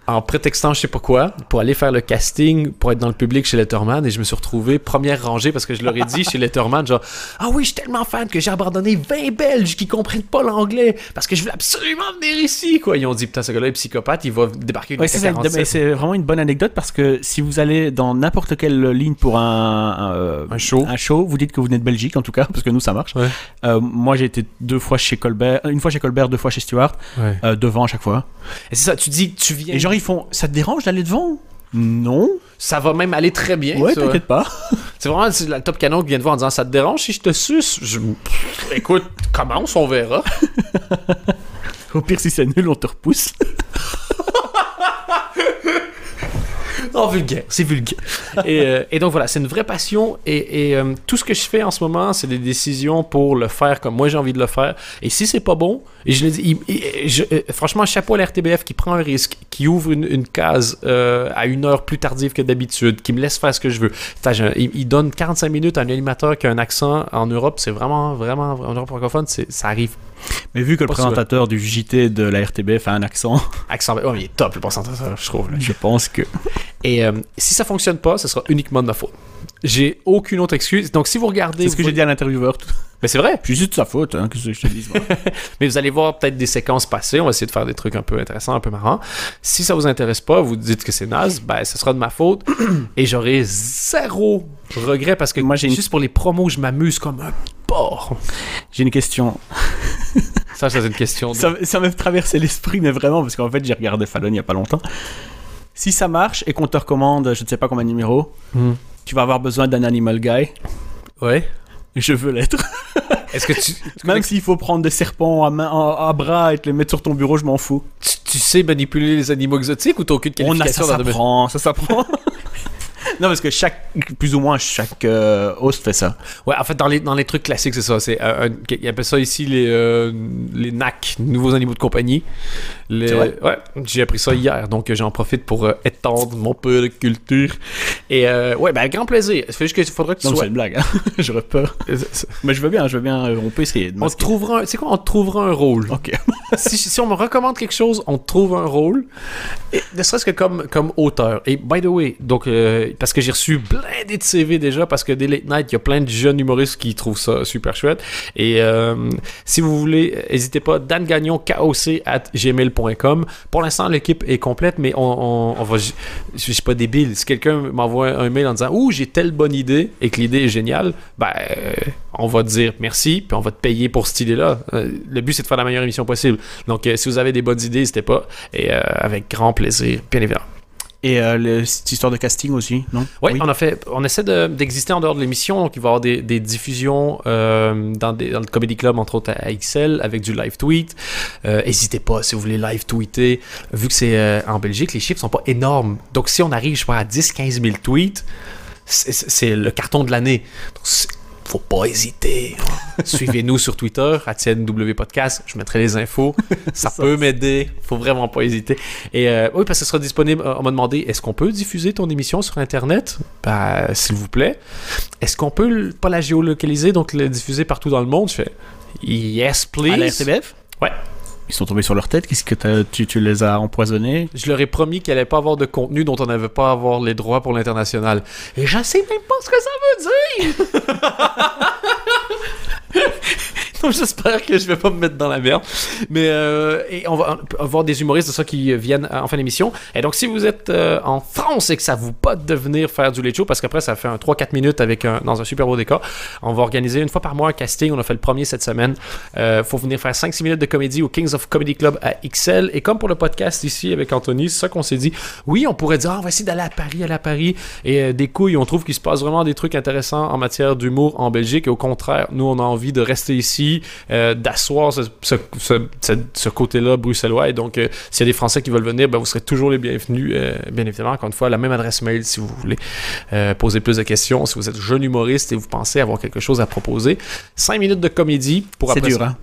A: en prétextant je sais pas quoi pour aller faire le casting pour être dans le public chez Letterman et je me suis retrouvé première rangée parce que je leur ai dit chez Letterman genre ah oui je suis tellement fan que j'ai abandonné 20 Belges qui comprennent pas l'anglais parce que je veux absolument venir ici quoi ils ont dit putain ce gars-là est psychopathe il va débarquer une
B: Ouais, c'est ça,
A: AK-47.
B: mais c'est vraiment une bonne anecdote parce que si vous allez dans n'importe quelle ligne pour un, un, euh,
A: un show
B: un show, vous dites que vous venez de Belgique en tout cas, [laughs] parce que nous ça marche.
A: Ouais.
B: Euh, moi j'ai été deux fois chez Colbert, une fois chez Colbert, deux fois chez Stewart,
A: Ouais.
B: euh, devant à chaque fois.
A: Et c'est ça, tu dis tu viens.
B: Ils font, ça te dérange d'aller devant? Non.
A: ça va même aller très bien.
B: Ouais, t'inquiète pas. [laughs]
A: C'est vraiment c'est la top canon qui vient de voir en disant ça te dérange si je te suce? Je... Écoute, commence, on verra. [laughs]
B: Au pire si c'est nul, on te repousse. [laughs] [laughs]
A: Oh, vulgaire, c'est vulgaire. et, euh, et donc voilà, c'est une vraie passion. Et, euh, tout ce que je fais en ce moment, c'est des décisions pour le faire comme moi j'ai envie de le faire. Et si c'est pas bon, euh, franchement, chapeau à l'RTBF qui prend un risque, qui ouvre une, case à une heure plus tardive que d'habitude, qui me laisse faire ce que je veux. Il, il donne 45 minutes à un animateur qui a un accent en Europe. C'est vraiment, vraiment, en Europe francophone, ça arrive.
B: Mais vu que le présentateur du JT de la RTBF a un accent, [laughs]
A: Accent, oh, mais il est top le pourcentage, je trouve. là.
B: je pense que.
A: Et euh, si ça fonctionne pas, ce sera uniquement de ma faute. J'ai aucune autre excuse. Donc si vous regardez,
B: C'est ce que j'ai dit à l'intervieweur. tout-
A: mais c'est vrai.
B: Puis c'est de sa faute, hein, que je te dise. [laughs]
A: Mais vous allez voir peut-être des séquences passées. On va essayer de faire des trucs un peu intéressants, un peu marrants. Si ça vous intéresse pas, vous dites que c'est naze, ben ce sera de ma faute. [clears throat] Et j'aurai zéro regret parce que
B: Moi, j'ai une-
A: juste pour les promos, je m'amuse comme un porc.
B: J'ai une question.
A: Ça, c'est une question. De...
B: Ça, ça m'a traversé l'esprit, mais vraiment, parce qu'en fait, j'ai regardé Fallon il y a pas longtemps. Si ça marche et qu'on te recommande, je ne sais pas combien de numéros,
A: Hmm.
B: tu vas avoir besoin d'un animal guy.
A: Ouais.
B: Je veux l'être.
A: Est-ce que tu, [laughs]
B: Même s'il faut prendre des serpents à, main, à, à bras et te les mettre sur ton bureau, je m'en fous.
A: tu, tu sais manipuler les animaux exotiques ou t'as aucune
B: On a,
A: qualification
B: ça
A: domaine?
B: s'apprend, ça s'apprend. [laughs] [laughs] non, parce que chaque, plus ou moins chaque euh, host fait ça.
A: Ouais, en fait, dans les, dans les trucs classiques, c'est ça. C'est, euh, un- ils ça ici les, euh, les NAC, Nouveaux Animaux de Compagnie.
B: C'est?
A: Ouais, j'ai appris ça hier, donc euh, j'en profite pour euh, étendre mon peu de culture. Et euh, ouais, ben, grand plaisir. C'est juste qu'il faudra que tu
B: Non, c'est
A: sois...
B: une blague, hein. [laughs] j'aurais peur. Mais je veux bien, je veux bien, euh, on peut essayer de
A: On trouvera un... C'est quoi? On trouvera un rôle?
B: Ok. [laughs]
A: si, si on me recommande quelque chose, on trouve un rôle. Et, ne serait-ce que comme, comme auteur. Et by the way, donc, euh, parce que j'ai reçu blindé de CV déjà, parce que dès Late Night, il y a plein de jeunes humoristes qui trouvent ça super chouette. Et si vous voulez, n'hésitez pas, Dan Gagnon, KOC at Pour l'instant, l'équipe est complète, mais on, va. Je je suis pas débile. Si quelqu'un m'envoie un mail en disant Ouh, j'ai telle bonne idée et que l'idée est géniale, ben, euh, on va te dire merci, puis on va te payer pour cette idée-là. Euh, le but, c'est de faire la meilleure émission possible. Donc, euh, si vous avez des bonnes idées, n'hésitez pas. Et euh, avec grand plaisir, bien évidemment.
B: Et euh, le- cette histoire de casting aussi, non?
A: Ouais, on a fait, on essaie de- d'exister en dehors de l'émission, donc il va y avoir des, des diffusions euh, dans, des- dans le Comedy Club, entre autres à XL, avec du live tweet. Euh, N'hésitez pas si vous voulez live tweeter. Vu que c'est euh, en Belgique, les chiffres sont pas énormes. Donc si on arrive, je pas, à 10-15 000 tweets, c'est- le carton de l'année. Donc, faut pas hésiter. [laughs] Suivez-nous sur Twitter, W Podcast. Je mettrai les infos. [laughs] Ça peut m'aider. Faut vraiment pas hésiter. Et euh, oui, parce que ce sera disponible. euh, On m'a demandé est-ce qu'on peut diffuser ton émission sur Internet? Ben, s'il vous plaît. Est-ce qu'on peut pas la géolocaliser, donc la diffuser partout dans le monde? Je fais yes, please.
B: À la
A: Ouais.
B: Ils sont tombés sur leur tête, qu'est-ce que t'as- tu, tu les as empoisonnés?
A: Je leur ai promis qu'il allait pas avoir de contenu dont on n'avait pas à avoir les droits pour l'international. Et je sais même pas ce que ça veut dire. [laughs] [laughs] J'espère que je vais pas me mettre dans la merde. Mais euh, et on va avoir des humoristes de ça qui viennent en fin d'émission. Et donc si vous êtes euh, en France et que ça vous pote de venir faire du late show, parce qu'après ça fait un 3-4 minutes avec un, dans un super beau décor, on va organiser une fois par mois un casting. On a fait le premier cette semaine. Euh, faut venir faire 5-6 minutes de comédie au Kings of Comedy Club à XL. Et comme pour le podcast ici avec Anthony, c'est ça qu'on s'est dit. Oui, on pourrait dire, Ah, on va essayer d'aller à Paris, aller à Paris. Et euh, des couilles, on trouve qu'il se passe vraiment des trucs intéressants en matière d'humour en Belgique. Et au contraire, nous, on a envie de rester ici, euh, d'asseoir ce, ce- ce- ce- ce côté-là bruxellois. Et donc, euh, s'il y a des Français qui veulent venir, ben, vous serez toujours les bienvenus. euh, bien évidemment, encore une fois, la même adresse mail si vous voulez poser plus de questions. Si vous êtes jeune humoriste et vous pensez avoir quelque chose à proposer, 5 minutes de comédie pour
B: C'est
A: après
B: dur,
A: ça-
B: hein?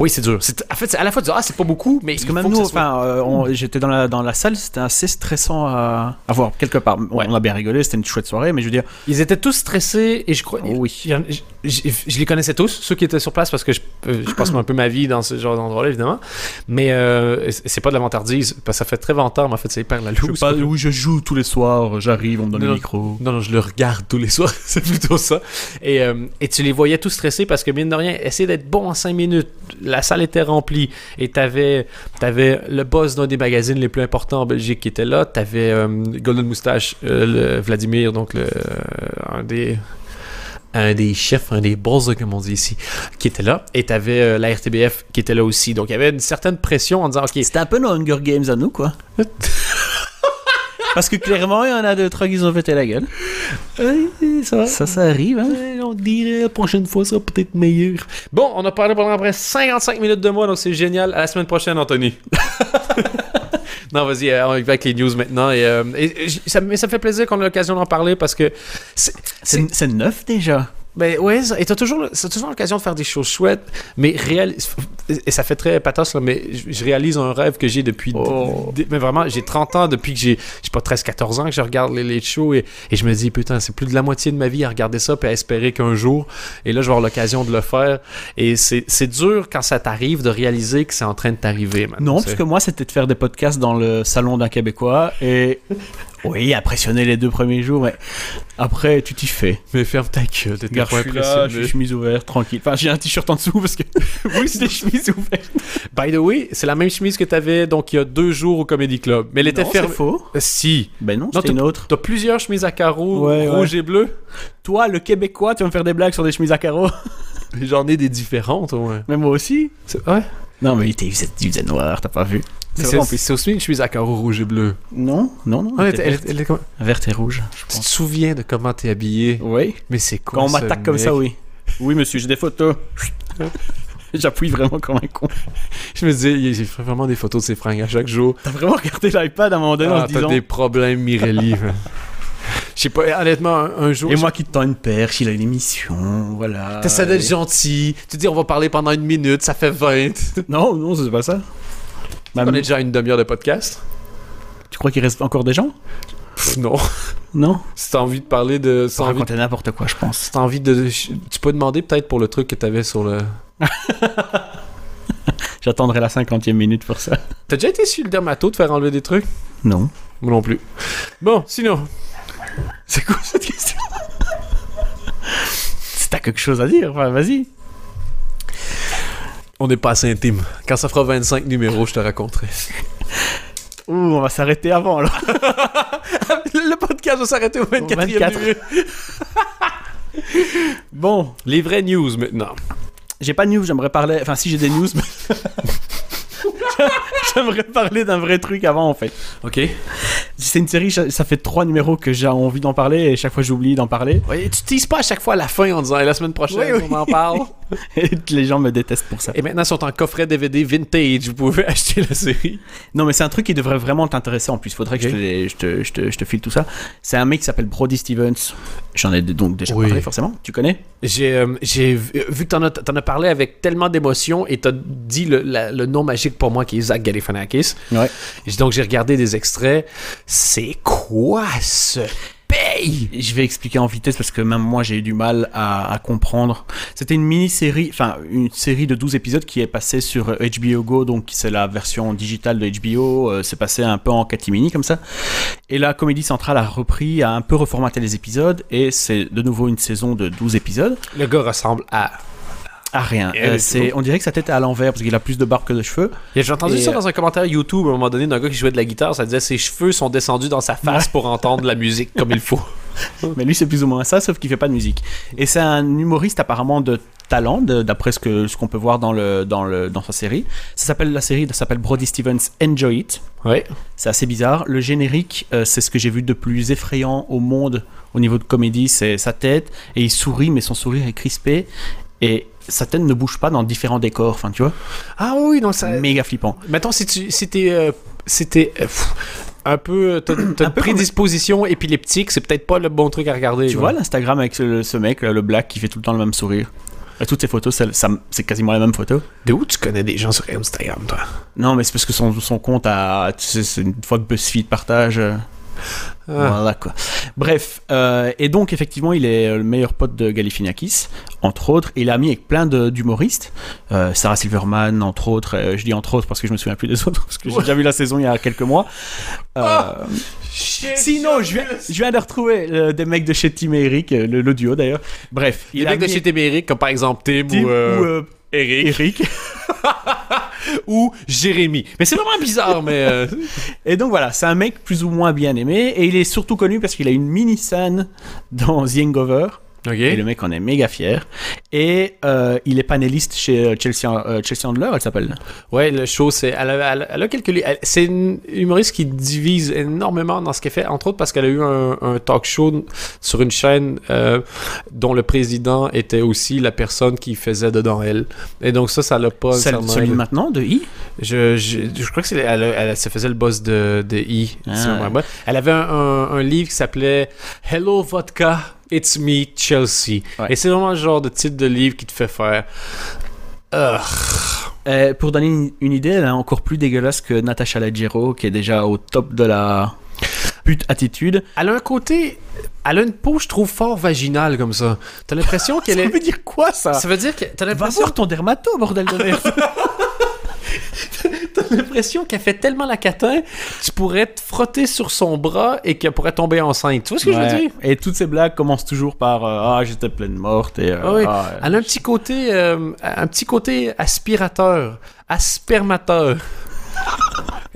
A: Oui, c'est dur. En fait, c'est à la fois. Ah, c'est pas beaucoup, mais
B: Parce que même nous,
A: soit-
B: euh, j'étais dans la, dans la salle, c'était assez stressant à, à voir, quelque part. On-
A: Ouais.
B: On a bien rigolé, c'était une chouette soirée, mais je veux dire,
A: Ils étaient tous stressés et je crois.
B: Oh oui.
A: Je, je- je les connaissais tous, ceux qui étaient sur place, parce que je, euh, je passe un peu ma vie dans ce genre d'endroit-là, évidemment. Mais euh, c'est pas de la vantardise, parce que ça fait très vantard, mais en fait, c'est hyper la
B: je
A: loose.
B: pas où je joue tous les soirs, j'arrive, on me donne
A: Non,
B: le micro.
A: Non, non, je le regarde tous les soirs, [laughs] c'est plutôt ça. Et, euh, et tu les voyais tous stressés parce que, mine de rien, essayer d'être bon en 5 minutes, la salle était remplie et t'avais avais le boss d'un des magazines les plus importants en Belgique qui était là, t'avais euh, Golden Moustache, euh, le Vladimir, donc le, un des un des chefs, un des boss, comme on dit ici, qui était là, et t'avais euh, la RTBF qui était là aussi. Donc il y avait une certaine pression en disant, ok,
B: C'était un peu nos Hunger Games à nous, quoi. [laughs] Parce que clairement, il y en a deux, trois qui ont pété la gueule.
A: ça.
B: Ça, ça arrive, hein.
A: On dirait la prochaine fois, ça sera peut-être meilleur. Bon, on a parlé pendant après 55 minutes de moi, donc c'est génial. À la semaine prochaine, Anthony. [laughs] Non, vas-y, euh, on y va avec les news maintenant. Et, euh, et- et j- ça, mais ça me fait plaisir qu'on ait l'occasion d'en parler parce que c'est
B: neuf déjà.
A: Ben ouais, et t'as toujours, c'est toujours l'occasion de faire des choses chouettes, mais réal, et ça fait très pathos là, mais je, je réalise un rêve que j'ai depuis,
B: Oh.
A: mais vraiment, j'ai 30 ans depuis que j'ai, j'ai pas 13-14 ans que je regarde les late shows et, et je me dis putain, c'est plus de la moitié de ma vie à regarder ça puis à espérer qu'un jour, et là je vais avoir l'occasion de le faire, et c'est, dur quand ça t'arrive de réaliser que c'est en train de t'arriver.
B: Non, parce que moi, c'était de faire des podcasts dans le salon d'un Québécois et. Oui, impressionné les deux premiers jours, mais après, tu t'y fais.
A: mais ferme ta gueule,
B: Regarde,
A: pas impressionné.
B: suis chemise ouverte, tranquille. Enfin, j'ai un t-shirt en dessous parce que. [laughs] oui, c'est des chemises ouvertes.
A: By the way, c'est la même chemise que t'avais donc il y a deux jours au Comedy Club, mais elle était
B: Non, c'est
A: fermée.
B: faux.
A: Si.
B: Ben non, c'était une autre.
A: T'as plusieurs chemises à carreaux,
B: Ouais,
A: rouge et bleu.
B: Toi, le Québécois, tu vas me faire des blagues sur des chemises à carreaux.
A: J'en ai des différentes, ouais.
B: Mais moi aussi.
A: Ouais.
B: Non, mais il faisait noir, t'as pas vu.
A: C'est
B: vrai en plus.
A: c'est aussi une chemise à carreaux rouge et bleu.
B: Non, non, non.
A: Ouais,
B: elle était
A: elle-
B: verte.
A: elle est comme-
B: Verte et rouge, je
A: Tu te
B: pense.
A: souviens de comment t'es habillé?
B: Oui.
A: Mais c'est quoi
B: Quand on
A: ce
B: m'attaque comme
A: mec?
B: ça, oui. Oui, monsieur, j'ai des photos. [laughs] J'appuie vraiment comme un con.
A: Je me disais, il fait vraiment des photos de ses fringues à chaque jour.
B: T'as vraiment regardé l'iPad à un moment donné en
A: Ah,
B: se
A: t'as
B: disant.
A: des problèmes, Mirelli. man. Je sais pas, honnêtement, un, un jour.
B: Et moi qui te tends une perche, il a une émission, voilà.
A: T'essaies d'être gentil. Tu dis, on va parler pendant une minute, ça fait 20.
B: Non, non, c'est pas ça.
A: On est déjà à une demi-heure de podcast
B: Tu crois qu'il reste encore des gens?
A: Pff, Non. [laughs]
B: Non?
A: Si t'as envie de parler de. Si envie,
B: raconter n'importe quoi, je pense.
A: si t'as envie de. Tu peux demander peut-être pour le truc que t'avais sur le. [laughs]
B: J'attendrai la cinquantième minute pour ça.
A: T'as déjà été sur le dermato de faire enlever des trucs?
B: Non.
A: Moi non plus. Bon, sinon.
B: C'est quoi cette question? [laughs] Si t'as quelque chose à dire, enfin, vas-y.
A: On n'est pas assez intime. Quand ça fera 25 numéros, je te raconterai. [laughs]
B: Ouh, on va s'arrêter avant alors. [laughs]
A: le podcast va s'arrêter au 24e
B: 24.
A: numéro. [laughs]
B: Bon,
A: Les vraies news maintenant.
B: j'ai pas de news, j'aimerais parler. Enfin, si j'ai des news, mais. J'aimerais parler d'un vrai truc avant en fait.
A: Ok.
B: C'est une série, ça fait trois numéros que j'ai envie d'en parler et chaque fois j'oublie d'en parler.
A: Ouais, tu teases pas à chaque fois à la fin en disant la semaine prochaine,
B: Oui, oui.
A: on en parle. [laughs]
B: Et les gens me détestent pour ça.
A: Et maintenant, ils sont en coffret DVD vintage. Vous pouvez [laughs] acheter la série.
B: Non, mais c'est un truc qui devrait vraiment t'intéresser en plus. Faudrait que
A: Ok.
B: je, te, les- je, te, je, te, je te file tout ça. C'est un mec qui s'appelle Brody Stevens. J'en ai donc déjà
A: Oui.
B: parlé forcément. Tu connais?
A: J'ai euh, vu, que t'en as, as parlé avec tellement d'émotion et t'as dit le, la- le nom magique pour moi qui est Zach Galifianakis.
B: Ouais.
A: Donc j'ai regardé des extraits. C'est quoi ce paye
B: Je vais expliquer en vitesse parce que même moi j'ai eu du mal à, à comprendre. C'était une mini-série, enfin une série de 12 épisodes qui est passée sur HBO Go, donc c'est la version digitale de HBO. euh, c'est passé un peu en catimini comme ça. Et la Comédie Centrale a repris, a un peu reformaté les épisodes et c'est de nouveau une saison de 12 épisodes.
A: Le gars ressemble à.
B: Ah rien. Euh, c'est, on dirait que sa tête est à l'envers parce qu'il a plus de barbe que de cheveux.
A: J'ai entendu
B: Et,
A: ça
B: euh,
A: dans un commentaire YouTube à un moment donné d'un gars qui jouait de la guitare. Ça disait ses cheveux sont descendus dans sa face pour entendre la musique comme il faut. [laughs]
B: Mais lui, c'est plus ou moins ça, sauf qu'il fait pas de musique. Et c'est un humoriste apparemment de talent, d'après ce que ce qu'on peut voir dans le dans le dans sa série. Ça s'appelle la série s'appelle Brody Stevens Enjoy It.
A: Ouais.
B: C'est assez bizarre. Le générique, euh, c'est ce que j'ai vu de plus effrayant au monde au niveau de comédie. C'est sa tête et il sourit, mais son sourire est crispé et sa tête ne bouge pas dans différents décors. Enfin, tu vois,
A: Ah oui, donc ça.
B: méga flippant.
A: Mettons, si tu si t'es, euh, t'es, euh, un peu. T'as [clears throat] t'as
B: Un
A: une
B: peu comme-
A: prédisposition épileptique, c'est peut-être pas le bon truc à regarder.
B: Tu vois l'Instagram avec ce, ce mec, le black, qui fait tout le temps le même sourire. Et toutes ces photos, ça- ça- c'est quasiment la même photo.
A: De où tu connais des gens sur Instagram, toi?
B: Non, mais c'est parce que son, son compte a. Tu sais, c'est une fois que BuzzFeed partage.
A: Ah.
B: Voilà quoi. Bref, euh, et donc effectivement, il est euh, le meilleur pote de Galifianakis, entre autres. Il a mis avec plein de- d'humoristes. Euh, Sarah Silverman, entre autres. Euh, je dis entre autres parce que je me souviens plus des [laughs] autres, parce que j'ai déjà vu la saison il y a quelques mois. Euh,
A: Ah.
B: Sinon, je viens, je viens de retrouver euh, des mecs de chez Tim et Eric, le, le duo d'ailleurs. Bref,
A: Les
B: il a
A: mecs de
B: mis
A: chez Témérique, comme par exemple Tim,
B: Tim
A: ou, euh,
B: ou, euh,
A: Eric,
B: Eric. [laughs] [laughs]
A: ou Jérémy. Mais c'est vraiment bizarre, mais. euh, [laughs]
B: Et donc voilà, c'est un mec plus ou moins bien aimé, et il est surtout connu parce qu'il a une mini scène dans The Hangover. Et le mec en est méga fier. Et euh, il est panéliste chez euh, Chelsea, euh, Chelsea Handler, elle s'appelle.
A: Ouais, le show, c'est. Elle a, elle a- elle a quelques. C'est une humoriste qui divise énormément dans ce qu'elle fait, entre autres parce qu'elle a eu un, un talk show sur une chaîne euh, dont le président était aussi la personne qui faisait dedans elle. Et donc, ça, ça l'a pas.
B: Celle- celui de maintenant, de I?
A: Je, je, je crois que c'est elle, elle se faisait le boss de, de si
B: Ah.
A: Elle avait un, un- un livre qui s'appelait Hello Vodka, It's Me Chelsea.
B: Ouais.
A: Et c'est vraiment le genre de titre de livre qui te fait faire. Ugh.
B: Euh, pour donner une, une idée, elle est encore plus dégueulasse que Natasha Leggero, qui est déjà au top de la pute attitude.
A: Elle a un côté. Elle a une peau, je trouve, fort vaginale comme ça. T'as l'impression [laughs] qu'elle
B: Ça
A: est.
B: veut dire quoi ça?
A: Ça veut dire que t'as
B: Va
A: l'impression,
B: voir ton dermato, bordel de merde. [laughs] [laughs]
A: l'impression qu'elle fait tellement la catin, tu pourrais te frotter sur son bras et qu'elle pourrait tomber enceinte. Tu vois ce que je veux dire?
B: Et toutes ces blagues commencent toujours par euh, Ah, j'étais pleine morte. Et, euh,
A: Ah oui.
B: Ah,
A: Elle a un petit côté, euh, un petit côté aspirateur, aspermateur.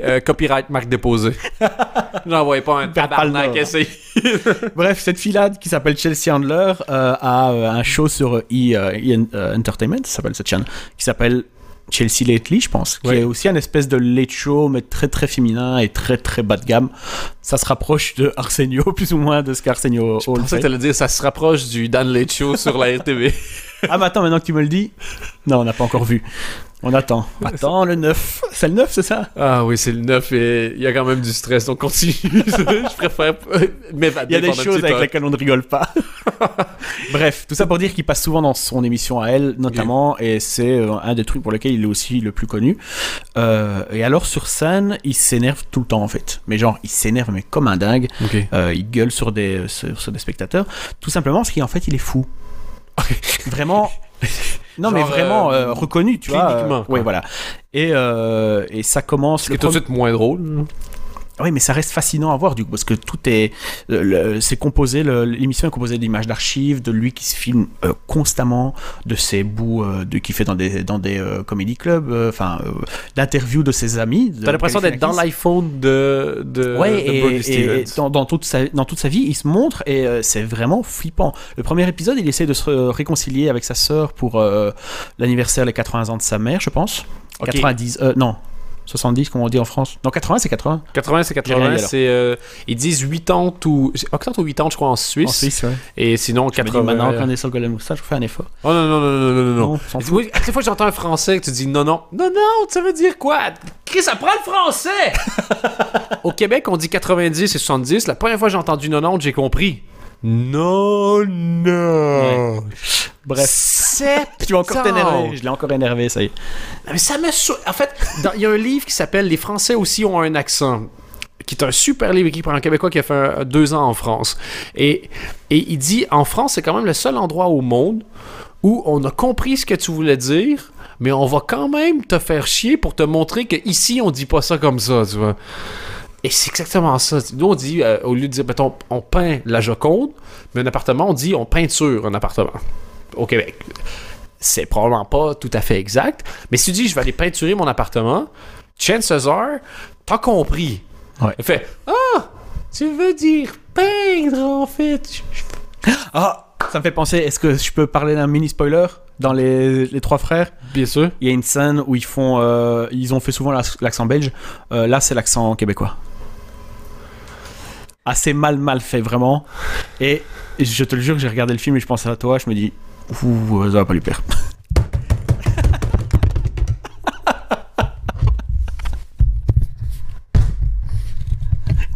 A: Euh, copyright marque déposée. [laughs] Pas un
B: Perds pas le
A: tabarnak essayer. [laughs]
B: Bref, cette fille-là qui s'appelle Chelsea Handler euh, a un show sur E, euh, E, Entertainment, ça s'appelle cette chaîne, qui s'appelle Chelsea Lately, je pense, qui
A: Ouais.
B: est aussi un espèce de late show, mais très très féminin et très très bas de gamme. Ça se rapproche de Arsenio, [laughs] plus ou moins de ce qu'Arsenio
A: Je pensais que t'allais dire ça se rapproche du Dan Late Show sur la RTV. [laughs]
B: Ah, mais attends, maintenant que tu me le dis, non, on n'a pas encore vu. On attend. [laughs] Attends, le 9. C'est le 9, c'est ça?
A: Ah oui, c'est le 9 et il y a quand même du stress, donc continue. [laughs] je préfère m'évader
B: Il y a des choses avec lesquelles on ne rigole pas. [laughs] Bref, tout ça pour dire qu'il passe souvent dans son émission à elle, notamment, et c'est euh, un des trucs pour lesquels il est aussi le plus connu. Euh, et alors, sur scène, il s'énerve tout le temps, en fait. Mais genre, il s'énerve, mais comme un dingue. Euh, il gueule sur des, sur, sur des spectateurs. Tout simplement parce qu'en fait, il est fou. Vraiment. [laughs] Non, mais vraiment
A: euh,
B: euh, reconnu, tu vois.
A: cliniquement,
B: euh,
A: quoi.
B: Oui, voilà. Et, euh, et ça commence.
A: Ce qui est
B: le
A: tout de
B: premier-
A: suite moins drôle.
B: Oui, mais ça reste fascinant à voir du coup, parce que tout est, euh, c'est composé, l'émission est composée d'images d'archives, de lui qui se filme euh, constamment, de ses bouts euh, de qu'il fait dans des dans des euh, comedy clubs, enfin d'interviews de ses amis.
A: T'as l'impression d'être dans l'iPhone de, de,
B: Ouais,
A: de
B: et, dans, dans toute sa, dans toute sa vie, il se montre et c'est vraiment flippant. Le premier épisode, il essaie de se réconcilier avec sa sœur pour l'anniversaire, les 80 ans de sa mère, je pense.
A: Ok.
B: 90, euh, non, 70, comme on dit en France. Non, 80, c'est 80.
A: 80, c'est
B: J'ai
A: 80,
B: rien dit, alors.
A: c'est. euh, ils disent 80 ou. 80 ou 80, je crois, en Suisse.
B: En Suisse, ouais.
A: Et sinon,
B: Je me dis,
A: 80.
B: maintenant qu'on est sur le Golden Moustache, je fais un effort.
A: Oh non, non, non, non, non, non, non. Oui, à chaque fois que j'entends un français que tu dis non, non, non, non, ça veut dire quoi? Chris, apprends le français! [laughs] Au Québec, on dit 90 et 70. La première fois que j'ai entendu 90, j'ai compris. Non, non.
B: Bref.
A: C'est. [laughs]
B: Tu vas encore t'énerver. Je l'ai encore énervé, ça y est.
A: Ah, Mais ça me. sou- En fait, il y a un livre qui s'appelle Les Français aussi ont un accent qui est un super livre écrit par un Québécois qui a fait un- deux ans en France. Et, et il dit en France, c'est quand même le seul endroit au monde où on a compris ce que tu voulais dire, mais on va quand même te faire chier pour te montrer que ici on dit pas ça comme ça, tu vois. Et c'est exactement ça. Nous, on dit, euh, au lieu de dire, mettons, on peint la Joconde, mais un appartement, on dit, on peinture un appartement. Au Québec. C'est probablement pas tout à fait exact, mais si tu dis, je vais aller peinturer mon appartement, chances are, t'as compris.
B: Ouais.
A: Il fait, ah, tu veux dire peindre, en fait?
B: Ah, ça me fait penser, est-ce que je peux parler d'un mini spoiler dans les, les trois frères?
A: Bien sûr.
B: Il y a une scène où ils font, euh, ils ont fait souvent l'ac- l'accent belge. Euh, là, c'est l'accent québécois. Assez mal mal fait vraiment. Et je te le jure, j'ai regardé le film et je pense à toi, je me dis, ouh, ça va pas lui plaire. [laughs]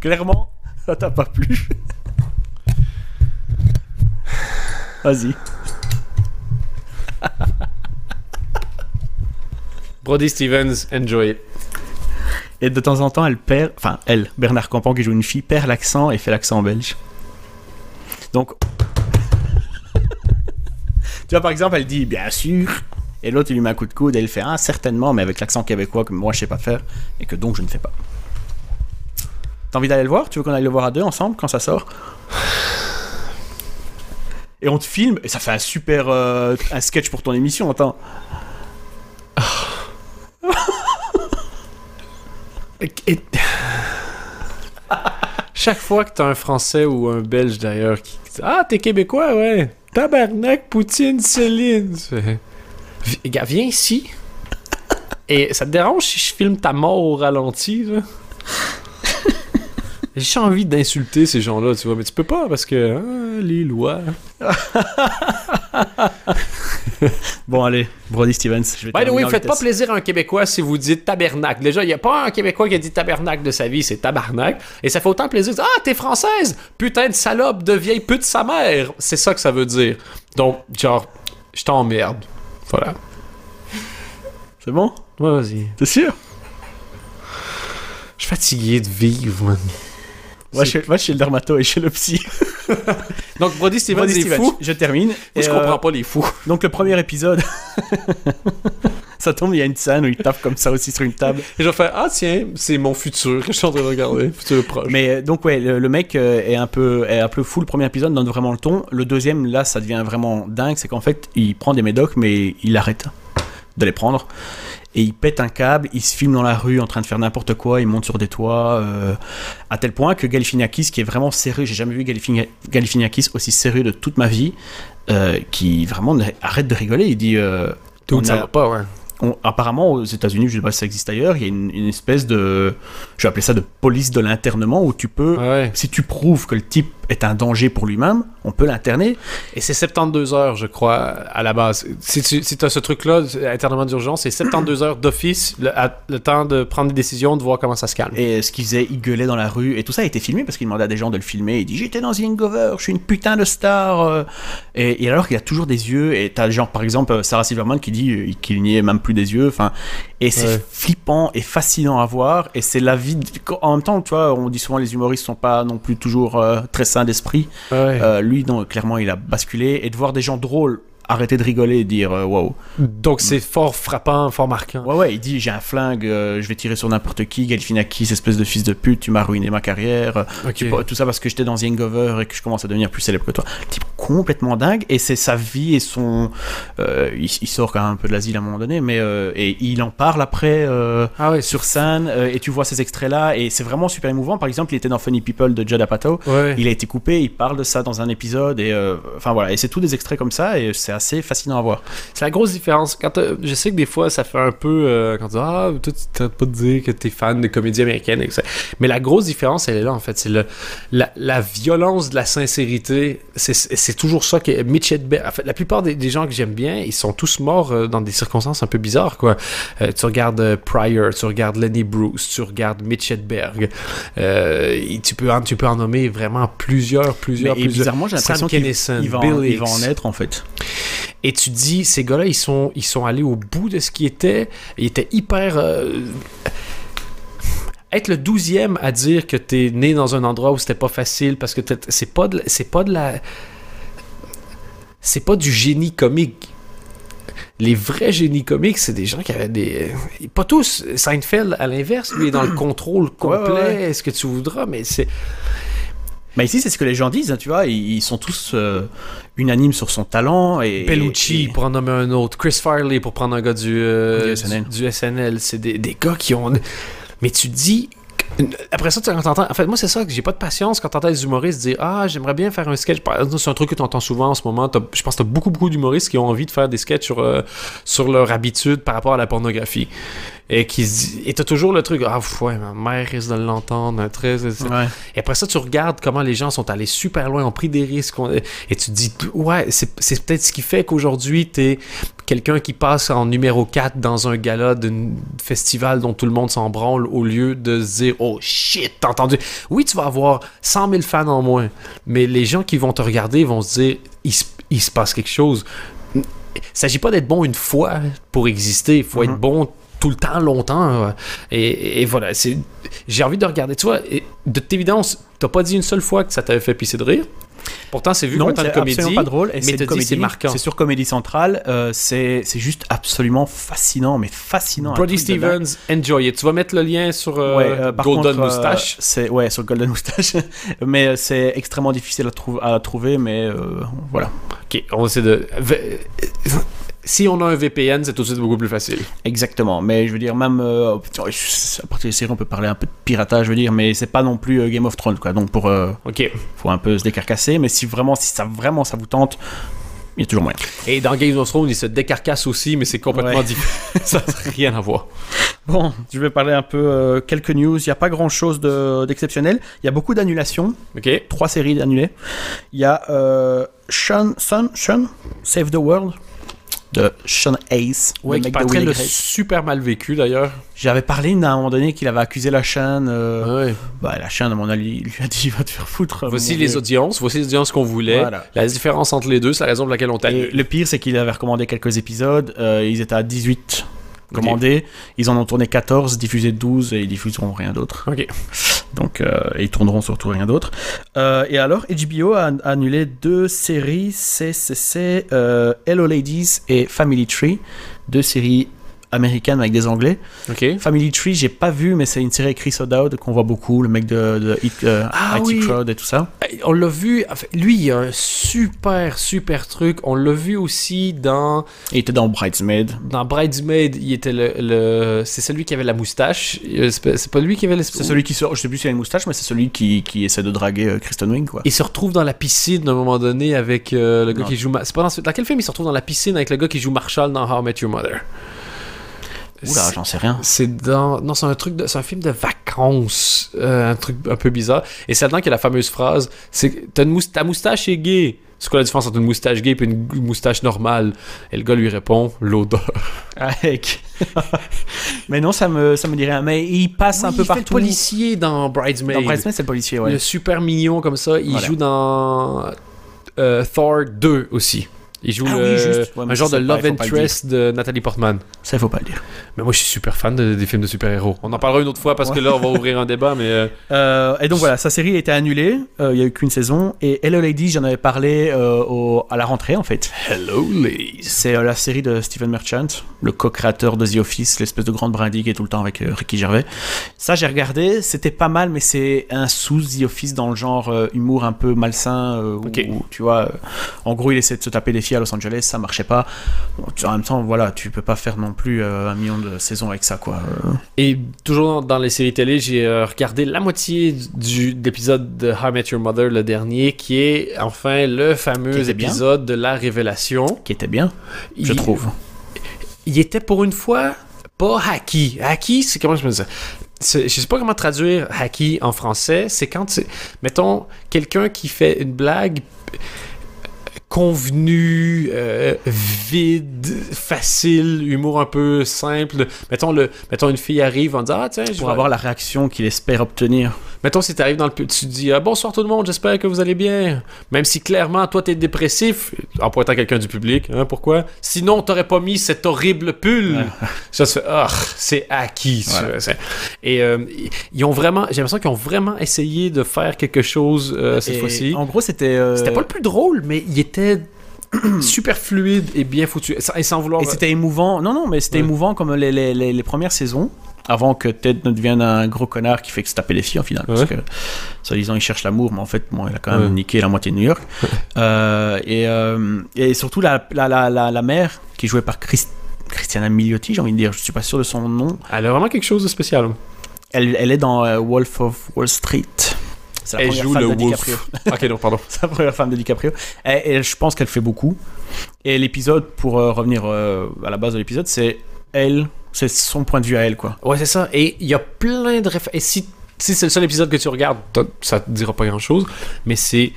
B: Clairement, ça t'a pas plu. Vas-y.
A: Brody Stevens, enjoy.
B: Et de temps en temps, elle perd, enfin, elle, Bernard Campan qui joue une fille, perd l'accent et fait l'accent belge. Donc, [laughs] tu vois, par exemple, elle dit bien sûr, et l'autre il lui met un coup de coude et elle fait ah, certainement, mais avec l'accent québécois que moi je sais pas faire et que donc je ne fais pas. T'as envie d'aller le voir? Tu veux qu'on aille le voir à deux ensemble quand ça sort? Et on te filme et ça fait un super euh, un sketch pour ton émission, attends.
A: Et- Chaque fois que t'as un Français ou un Belge d'ailleurs qui dit Ah, t'es Québécois, ouais. Tabarnak, Poutine, Céline. Gars, viens ici. Et ça te dérange si je filme ta mort au ralenti, là? [laughs] J'ai envie d'insulter ces gens-là, tu vois, mais tu peux pas parce que ah, les lois. [laughs] [laughs]
B: Bon, allez, Brody Stevens. Je vais
A: By the way, faites pas plaisir à un Québécois si vous dites tabernacle. Déjà, il n'y a pas un Québécois qui a dit tabernacle de sa vie, c'est tabarnak. Et ça fait autant plaisir de dire Ah, t'es française Putain de salope de vieille pute sa mère C'est ça que ça veut dire. Donc, genre, je t'emmerde. Voilà.
B: C'est bon?
A: Ouais, vas-y.
B: T'es sûr?
A: Je suis fatigué de vivre, man.
B: Chez, va chez le dermato et chez le psy. [laughs] [laughs]
A: Donc, Brody Stevens
B: Brody
A: est
B: Stevens,
A: fou.
B: Je termine.
A: Moi, je
B: euh,
A: comprends pas les fous. [laughs]
B: Donc le premier épisode, [laughs] ça tombe, il y a une scène où il tape comme ça aussi sur une table.
A: Et je vais faire Ah, tiens, c'est mon futur que je suis en train de regarder. Futur proche.
B: Mais euh, donc ouais, le, le mec euh, est un peu est un peu fou. Le premier épisode donne vraiment le ton. Le deuxième, là, ça devient vraiment dingue. C'est qu'en fait, il prend des médocs, mais il arrête de les prendre. Et il pète un câble, il se filme dans la rue en train de faire n'importe quoi, il monte sur des toits, euh, à tel point que Galifianakis, qui est vraiment sérieux, j'ai jamais vu Galifina- Galifianakis aussi sérieux de toute ma vie, euh, qui vraiment arrête de rigoler, il dit... euh,
A: Tout ça
B: a-
A: va pas, ouais.
B: on- apparemment aux États-Unis, je sais pas si ça existe ailleurs, il y a une, une espèce de, je vais appeler ça de police de l'internement où tu peux,
A: Ouais.
B: si tu prouves que le type est un danger pour lui-même, on peut l'interner.
A: Et c'est 72 heures, je crois, à la base. Si tu si as ce truc-là, internement d'urgence, c'est 72 heures d'office, le, temps de prendre des décisions, de voir comment ça se calme.
B: Et ce qu'il faisait, il gueulait dans la rue et tout ça a été filmé parce qu'il demandait à des gens de le filmer. Il dit j'étais dans The Hangover, je suis une putain de star. euh. Et, et alors qu'il a toujours des yeux et t'as genre par exemple Sarah Silverman qui dit euh, qu'il n'y ait même plus des yeux. Enfin, et c'est
A: Ouais.
B: flippant et fascinant à voir. Et c'est la vie. de- En même temps, tu vois, on dit souvent les humoristes sont pas non plus toujours euh, très d'esprit.
A: Ouais.
B: Euh, lui, non, clairement, il a basculé et de voir des gens drôles arrêter de rigoler et dire waouh.
A: Donc c'est fort frappant, fort marquant.
B: Ouais, ouais, il dit j'ai un flingue, euh, je vais tirer sur n'importe qui, Galifianakis, espèce de fils de pute, tu m'as ruiné ma carrière. euh, tu- tout ça parce que j'étais dans The Hangover et que je commence à devenir plus célèbre que toi. Le type complètement dingue et c'est sa vie et son. euh, il, il sort quand même un peu de l'asile à un moment donné, mais euh, et il en parle après
A: Ah ouais,
B: sur scène et tu vois ces extraits là et c'est vraiment super émouvant. Par exemple, il était dans Funny People de Judd Apatow.
A: Ouais.
B: Il a été coupé, il parle de ça dans un épisode et enfin voilà et c'est tous des extraits comme ça et c'est assez fascinant à voir.
A: C'est la grosse différence. Quand je sais que des fois, ça fait un peu. euh, quand tu dis Ah, toi, tu t'arrêtes pas de dire que t'es fan de comédie américaine. et que ça- Mais la grosse différence, elle est là, en fait. C'est le, la, la violence de la sincérité. C'est- toujours ça que Mitch Hedberg. En fait, la plupart des, des gens que j'aime bien, ils sont tous morts euh, dans des circonstances un peu bizarres, quoi. Euh, tu regardes euh, Pryor, tu regardes Lenny Bruce, tu regardes Mitch Hedberg. Euh, tu, peux en, tu peux en nommer vraiment plusieurs, plusieurs,
B: Mais- et
A: plusieurs.
B: bizarrement, j'ai l'impression qu'il
A: Kinison,
B: il va, en, être en fait.
A: Et tu dis, ces gars-là, ils sont, ils sont allés au bout de ce qui était. Ils étaient hyper. euh, Être le douzième à dire que t'es né dans un endroit où c'était pas facile parce que c'est pas de, la- c'est pas de la. C'est pas du génie comique. Les vrais génies comiques, c'est des gens qui avaient des. Pas tous. Seinfeld, à l'inverse, lui, est dans le contrôle complet.
B: Ouais, ouais,
A: Est-ce que tu voudras, mais c'est.
B: Mais ici, c'est ce que les gens disent, hein, tu vois, ils, ils sont tous euh, unanimes sur son talent et
A: Bellucci,
B: et-
A: pour en nommer un autre. Chris Farley, pour prendre un gars du, euh,
B: Du SNL.
A: du- du SNL. C'est des, des gars qui ont. Mais tu dis. Après ça, tu entends. En fait, moi, c'est ça que j'ai pas de patience quand t'entends des humoristes dire Ah, j'aimerais bien faire un sketch. C'est un truc que tu entends souvent en ce moment. Je pense que t'as beaucoup, beaucoup d'humoristes qui ont envie de faire des sketchs sur, euh, sur leur habitude par rapport à la pornographie. Et qui se dit- Et t'as toujours le truc Ah, ouais, ma mère risque de l'entendre. Très...
B: Ouais.
A: Et après ça, tu regardes comment les gens sont allés super loin, ont pris des risques. Et tu te dis, ouais, c'est c'est peut-être ce qui fait qu'aujourd'hui, t'es quelqu'un qui passe en numéro 4 dans un gala d'un festival dont tout le monde s'en branle au lieu de se dire, oh shit, t'as entendu. Oui, tu vas avoir 100 000 fans en moins, mais les gens qui vont te regarder vont se dire, il se, il se passe quelque chose. Il s'agit pas d'être bon une fois pour exister, il faut
B: Mhm.
A: être bon tout le temps, longtemps. ouais. Et, et voilà, c'est j'ai envie de regarder. Tu vois, et de toute évidence, t'as pas dit une seule fois que ça t'avait fait pisser de rire? Pourtant, c'est vu comme une comédie.
B: pas drôle. Et
A: mais
B: c'est
A: dit, c'est
B: comédie,
A: marquant.
B: C'est sur Comédie Centrale. euh, c'est c'est juste absolument fascinant, mais fascinant.
A: Brody. Stevens, enjoy it. Tu vas mettre le lien sur euh,
B: Ouais, euh,
A: Golden
B: contre, euh,
A: Moustache.
B: c'est ouais sur Golden Moustache, [laughs] mais euh, c'est extrêmement difficile à, trou- à trouver, mais euh, voilà.
A: Ok, on essaie de. Si on a un VPN, c'est tout de suite beaucoup plus facile.
B: Exactement, mais je veux dire même euh, à partir des séries on peut parler un peu de piratage, je veux dire, mais c'est pas non plus euh, Game of Thrones quoi. Donc pour euh,
A: Ok.
B: faut un peu se décarcasser, mais si vraiment si ça vraiment ça vous tente, il y a toujours moyen.
A: Et dans Game of Thrones, il se décarcasse aussi, mais c'est complètement
B: Ouais.
A: différent. [laughs] ça n'a rien à voir.
B: Bon, je vais parler un peu euh, quelques news. Il n'y a pas grand chose d'exceptionnel. Il y a beaucoup d'annulations.
A: Ok.
B: Trois séries annulées. Il y a euh, Sean, Sean, Sean, Save the World de Sean Hayes, le
A: qui paraîtrait le super mal vécu d'ailleurs.
B: J'avais parlé à un moment donné qu'il avait accusé la chaîne. euh. Bah, la chaîne, à mon avis, il lui a dit va te faire foutre.
A: Voici les audiences, voici les audiences qu'on voulait.
B: Voilà.
A: La différence entre les deux, c'est la raison pour laquelle on t'a
B: le pire, c'est qu'il avait recommandé quelques épisodes. euh, ils étaient à 18 commandés. Ils en ont tourné 14, diffusé 12 et ils diffuseront rien d'autre.
A: Ok.
B: Donc, euh, ils tourneront surtout rien d'autre. Euh, et alors, HBO a, annulé deux séries CCC, euh, Hello Ladies et Family Tree. Deux séries américaines avec des anglais.
A: Ok.
B: Family Tree, j'ai pas vu, mais c'est une série avec Chris O'Dowd qu'on voit beaucoup, le mec de, de Hit- euh,
A: Ah
B: IT
A: oui.
B: Crowd et tout ça.
A: On l'a vu, lui, il a un super, super truc. On l'a vu aussi dans,
B: Il était dans Bridesmaid.
A: dans Bridesmaid. Il était le, le- c'est celui qui avait la moustache. Euh, C'est pas- lui qui avait l'espèce.
B: C'est celui qui sort, je sais plus s'il a une moustache, mais c'est celui qui, qui essaie de draguer euh, Kristen Wiig, quoi.
A: Il se retrouve dans la piscine à un moment donné avec euh, le gars
B: Non.
A: qui joue. C'est pas dans, ce- dans quel film il se retrouve dans la piscine avec le gars qui joue Marshall dans How I Met Your Mother?
B: Oula, j'en sais rien.
A: C'est dans. Non, c'est un truc de. C'est un film de vacances. euh, un truc un peu bizarre. Et c'est là-dedans qu'il y a la fameuse phrase c'est Ta moustache est gay. C'est quoi la différence entre une moustache gay et une moustache normale? Et le gars lui répond L'odeur.
B: Avec. [laughs] mais non, ça me, ça me dit rien. Mais il passe un peu
A: il fait le
B: partout.
A: policier dans Bridesmaid.
B: Dans Bridesmaid, c'est le policier, ouais.
A: Le super mignon comme ça. Il
B: Voilà.
A: joue dans euh, Thor 2 aussi. Il joue
B: Ah oui, juste. Ouais,
A: un genre de love
B: il
A: interest de Nathalie Portman.
B: Ça, il faut pas le dire.
A: Mais moi, je suis super fan de- des films de super-héros. On en parlera une autre fois parce que là, on va ouvrir un débat, mais. euh,
B: Euh, et donc voilà, sa série a été annulée. Euh, Il y a eu qu'une saison. Et Hello Lady, j'en avais parlé euh, au- à la rentrée, en fait.
A: Hello, ladies.
B: C'est euh, la série de Stephen Merchant, le co-créateur de The Office, l'espèce de grande brindille qui est tout le temps avec euh, Ricky Gervais. Ça, j'ai regardé, c'était pas mal, mais c'est un sous The Office dans le genre euh, humour un peu malsain. euh, où, tu vois, euh, en gros, il essaie de se taper des filles à Los Angeles, ça marchait pas. Bon, tu- en même temps, voilà, tu peux pas faire non plus euh, un million de saisons avec ça, quoi.
A: Et toujours dans, les séries télé, j'ai euh, regardé la moitié du, de l'épisode de How I Met Your Mother, le dernier, qui est enfin le fameux
B: bien.
A: épisode de la révélation.
B: qui était bien, je
A: Il-
B: trouve.
A: il était pour une fois pas hacky. Hacky, c'est comment je me dis ça? C'est- Je sais pas comment traduire hacky en français. C'est quand, mettons, quelqu'un qui fait une blague convenue, euh, vide, facile, humour un peu simple. Mettons, le, mettons une fille arrive en disant Ah, tiens, je
B: Pour
A: vais-
B: avoir la réaction qu'il espère obtenir.
A: Mettons, si t'arrives dans le tu dis Ah, bonsoir tout le monde, j'espère que vous allez bien. Même si clairement, toi, t'es dépressif, en pointant quelqu'un du public, hein, pourquoi? Sinon, t'aurais pas mis cet horrible pull. [laughs] Ça se fait Ah, c'est acquis.
B: Voilà.
A: Et euh, ils ont vraiment, j'ai l'impression qu'ils ont vraiment essayé de faire quelque chose euh, cette
B: Et
A: fois-ci.
B: En gros, c'était. euh,
A: C'était pas le plus drôle, mais il était [clears throat] super fluide et bien foutu. Et sans- Et sans vouloir.
B: Et c'était émouvant. Non, non, mais c'était
A: Ouais.
B: émouvant comme les, les, les, les premières saisons. Avant que Ted ne devienne un gros connard qui fait que se taper les filles en final. Parce
A: Ouais.
B: que, soi-disant, il cherche l'amour, mais en fait, bon, il a quand même
A: Ouais.
B: niqué la moitié de New York. Euh, et, euh, et surtout, la, la, la, la, la mère, qui est jouée par Chris- Christiana Milioti, j'ai envie de dire, je suis pas sûr de son nom.
A: Elle a vraiment quelque chose de spécial.
B: Elle, elle est dans euh, Wolf of Wall Street. C'est la
A: Elle
B: première
A: joue
B: femme
A: le
B: de
A: wolf.
B: DiCaprio. [laughs]
A: ok, non, pardon.
B: C'est la première femme de DiCaprio. Et, et je pense qu'elle fait beaucoup. Et l'épisode, pour revenir à la base de l'épisode, c'est elle, c'est son point de vue à elle, quoi.
A: Ouais, c'est ça. Et il y a plein de références. Et si, si c'est le seul épisode que tu regardes, ça te dira pas grand chose. Mais c'est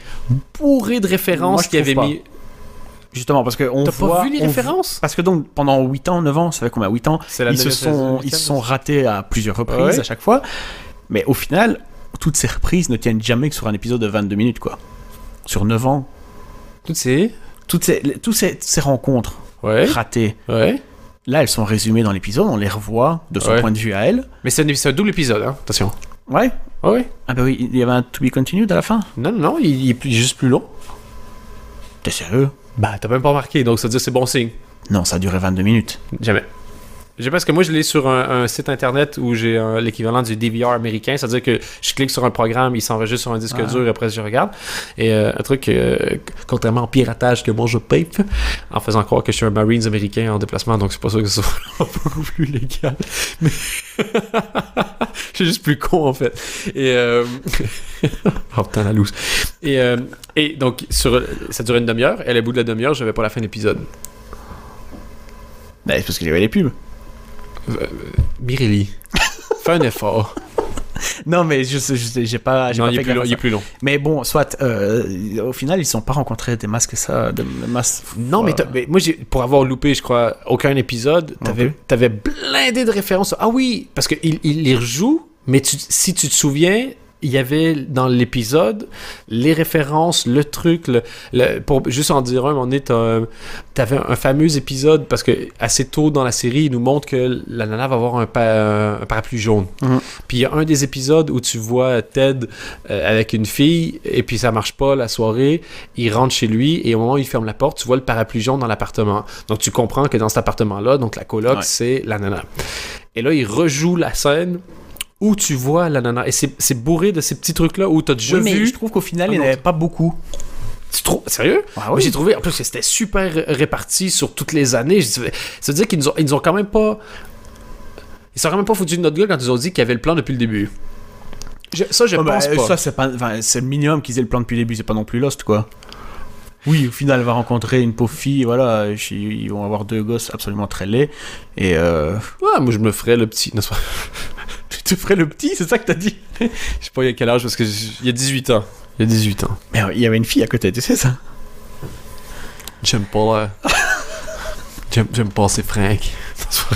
A: bourré de références qu'il avait
B: trouve
A: mis.
B: Justement, parce que on
A: T'as
B: voit.
A: pas vu les références?
B: Parce que donc, pendant 8 ans, 9 ans, ça fait combien 8 ans?
A: C'est la
B: ils se, sont, ils se sont ratés à plusieurs reprises
A: Ouais.
B: à chaque fois. Mais au final, toutes ces reprises ne tiennent jamais que sur un épisode de 22 minutes, quoi. Sur 9 ans.
A: Toutes ces?
B: Toutes ces, toutes ces, ces rencontres
A: Ouais.
B: ratées,
A: Ouais.
B: Là, elles sont résumées dans l'épisode, on les revoit de son
A: Ouais.
B: point de vue à elle.
A: Mais c'est un, double épisode, hein. Attention.
B: Ouais.
A: Ah ouais.
B: Ah bah oui, il y avait un To Be Continued à la fin.
A: Non, non, non, il, il est juste plus long.
B: T'es sérieux?
A: Bah, t'as même pas remarqué, donc ça veut dire que c'est bon signe.
B: Non, ça a duré 22 minutes.
A: Jamais. J'ai parce que moi je l'ai sur un, un site internet où j'ai l'équivalent du DVR américain, c'est-à-dire que je clique sur un programme, il s'enregistre sur un disque
B: Ah.
A: dur et après je regarde. Et euh, un truc, euh, contrairement au piratage que moi je paye, en faisant croire que je suis un Marines américain en déplacement, donc c'est pas sûr que ce soit beaucoup plus légal. Mais [laughs] je suis juste plus con en fait. Et euh... [laughs] oh putain la loose. Et, euh, et donc sur, ça durait une demi-heure. Et à la bout de la demi-heure, j'avais pas la fin de l'épisode.
B: Bah, c'est parce qu'il y avait les pubs.
A: Mireille, fais un effort. [laughs]
B: Non, mais je j'ai pas. j'ai
A: Non,
B: pas
A: il est,
B: fait
A: long, il est plus long.
B: Mais bon, soit, euh, au final, ils sont pas rencontrés des masques, ça, des masques.
A: Non, mais, moi, j'ai, pour avoir loupé, je crois, aucun épisode, t'avais, t'avais blindé de références. Ah oui, parce qu'il il les rejoue, mais tu- si tu te souviens, il y avait dans l'épisode les références, le truc, le, le- pour juste en dire un, donné, t'as- t'avais un fameux épisode, parce que assez tôt dans la série, il nous montre que la nana va avoir un, pa- un parapluie jaune.
B: Mhm.
A: Puis il y a un des épisodes où tu vois Ted euh, avec une fille, et puis ça marche pas la soirée, il rentre chez lui, et au moment où il ferme la porte, tu vois le parapluie jaune dans l'appartement. Donc tu comprends que dans cet appartement-là, donc la coloc,
B: Ouais.
A: c'est la nana. Et là, il rejoue la scène où tu vois la nana. Et c'est bourré de ces petits trucs-là où t'as déjà
B: Oui, mais
A: vu.
B: je trouve qu'au final, il n'y en avait pas beaucoup.
A: Tu trouves Sérieux?
B: Ah oui.
A: J'ai trouvé, en plus, que c'était super réparti sur toutes les années. Ça veut dire qu'ils nous, ont, ils nous ont quand même pas. Ils sont quand même pas foutus de notre gueule quand ils ont dit qu'il y avait le plan depuis le début. Je- ça, je
B: bah,
A: pense
B: euh,
A: pas.
B: Ça, c'est pas. enfin, c'est le minimum qu'ils aient le plan depuis le début, c'est pas non plus Lost, quoi. Oui, au final, elle va rencontrer une pauvre fille, voilà, ils ils vont avoir deux gosses absolument très laids, et euh...
A: Ouais, moi, je me ferais le petit.
B: Te ferais le petit, c'est ça que t'as dit [laughs]
A: Je sais pas il y a quel âge, parce que j- il y a 18 ans. Il y a 18 ans.
B: Mais il y avait une fille à côté, tu sais ça
A: J'aime pas la... [laughs] J'aime, j'aime pas ces fringues. Non, c'est pas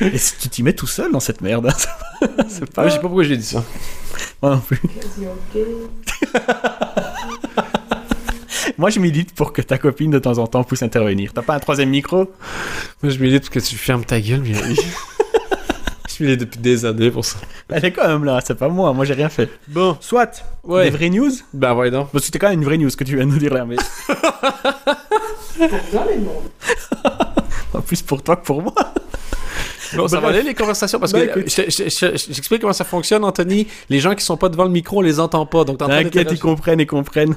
A: vrai.
B: Et si tu t'y mets tout seul dans cette merde, hein, c'est pas...
A: Moi, je sais pas pourquoi j'ai dit ça.
B: Moi non plus. [laughs] Moi, je milite pour que ta copine, de temps en temps, puisse intervenir. T'as pas un troisième micro?
A: Moi, je milite pour que tu fermes ta gueule, mais... je milite depuis des années pour ça.
B: Elle est quand même là, c'est pas moi, moi j'ai rien fait.
A: Bon.
B: Soit,
A: Ouais.
B: des vraies news?
A: Ben, ouais, non.
B: Parce que c'était quand même une vraie news que tu viens de nous dire là, mais... [laughs] Plus pour toi que pour moi.
A: Bon, ça va aller les conversations parce que
B: écoute.
A: je- je- je- je- j'explique comment ça fonctionne, Anthony. Les gens qui sont pas devant le micro, on les entend pas. Donc, en
B: T'inquiète, ils comprennent, ils comprennent.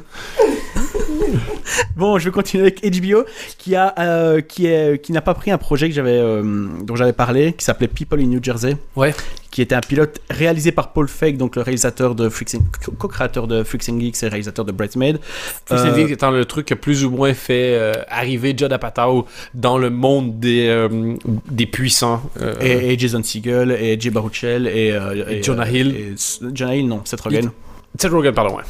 B: [laughs] bon, je vais continuer avec HBO, qui a, euh, qui est, qui n'a pas pris un projet que j'avais, euh, dont j'avais parlé, qui s'appelait People in New Jersey,
A: Ouais.
B: qui était un pilote réalisé par Paul Feig, donc le réalisateur de co-créateur de Freaks and Geeks et réalisateur de Bridesmaid.
A: Freaks
B: Euh,
A: and Geeks étant le truc qui a plus ou moins fait euh, arriver Judd Apatow dans le monde des, euh, des puissants. euh,
B: Et, et Jason Segel et Jay Baruchel et, euh,
A: Et Jonah Hill.
B: Jonah Hill, non, Seth Rogen.
A: Seth Rogen, pardon, ouais.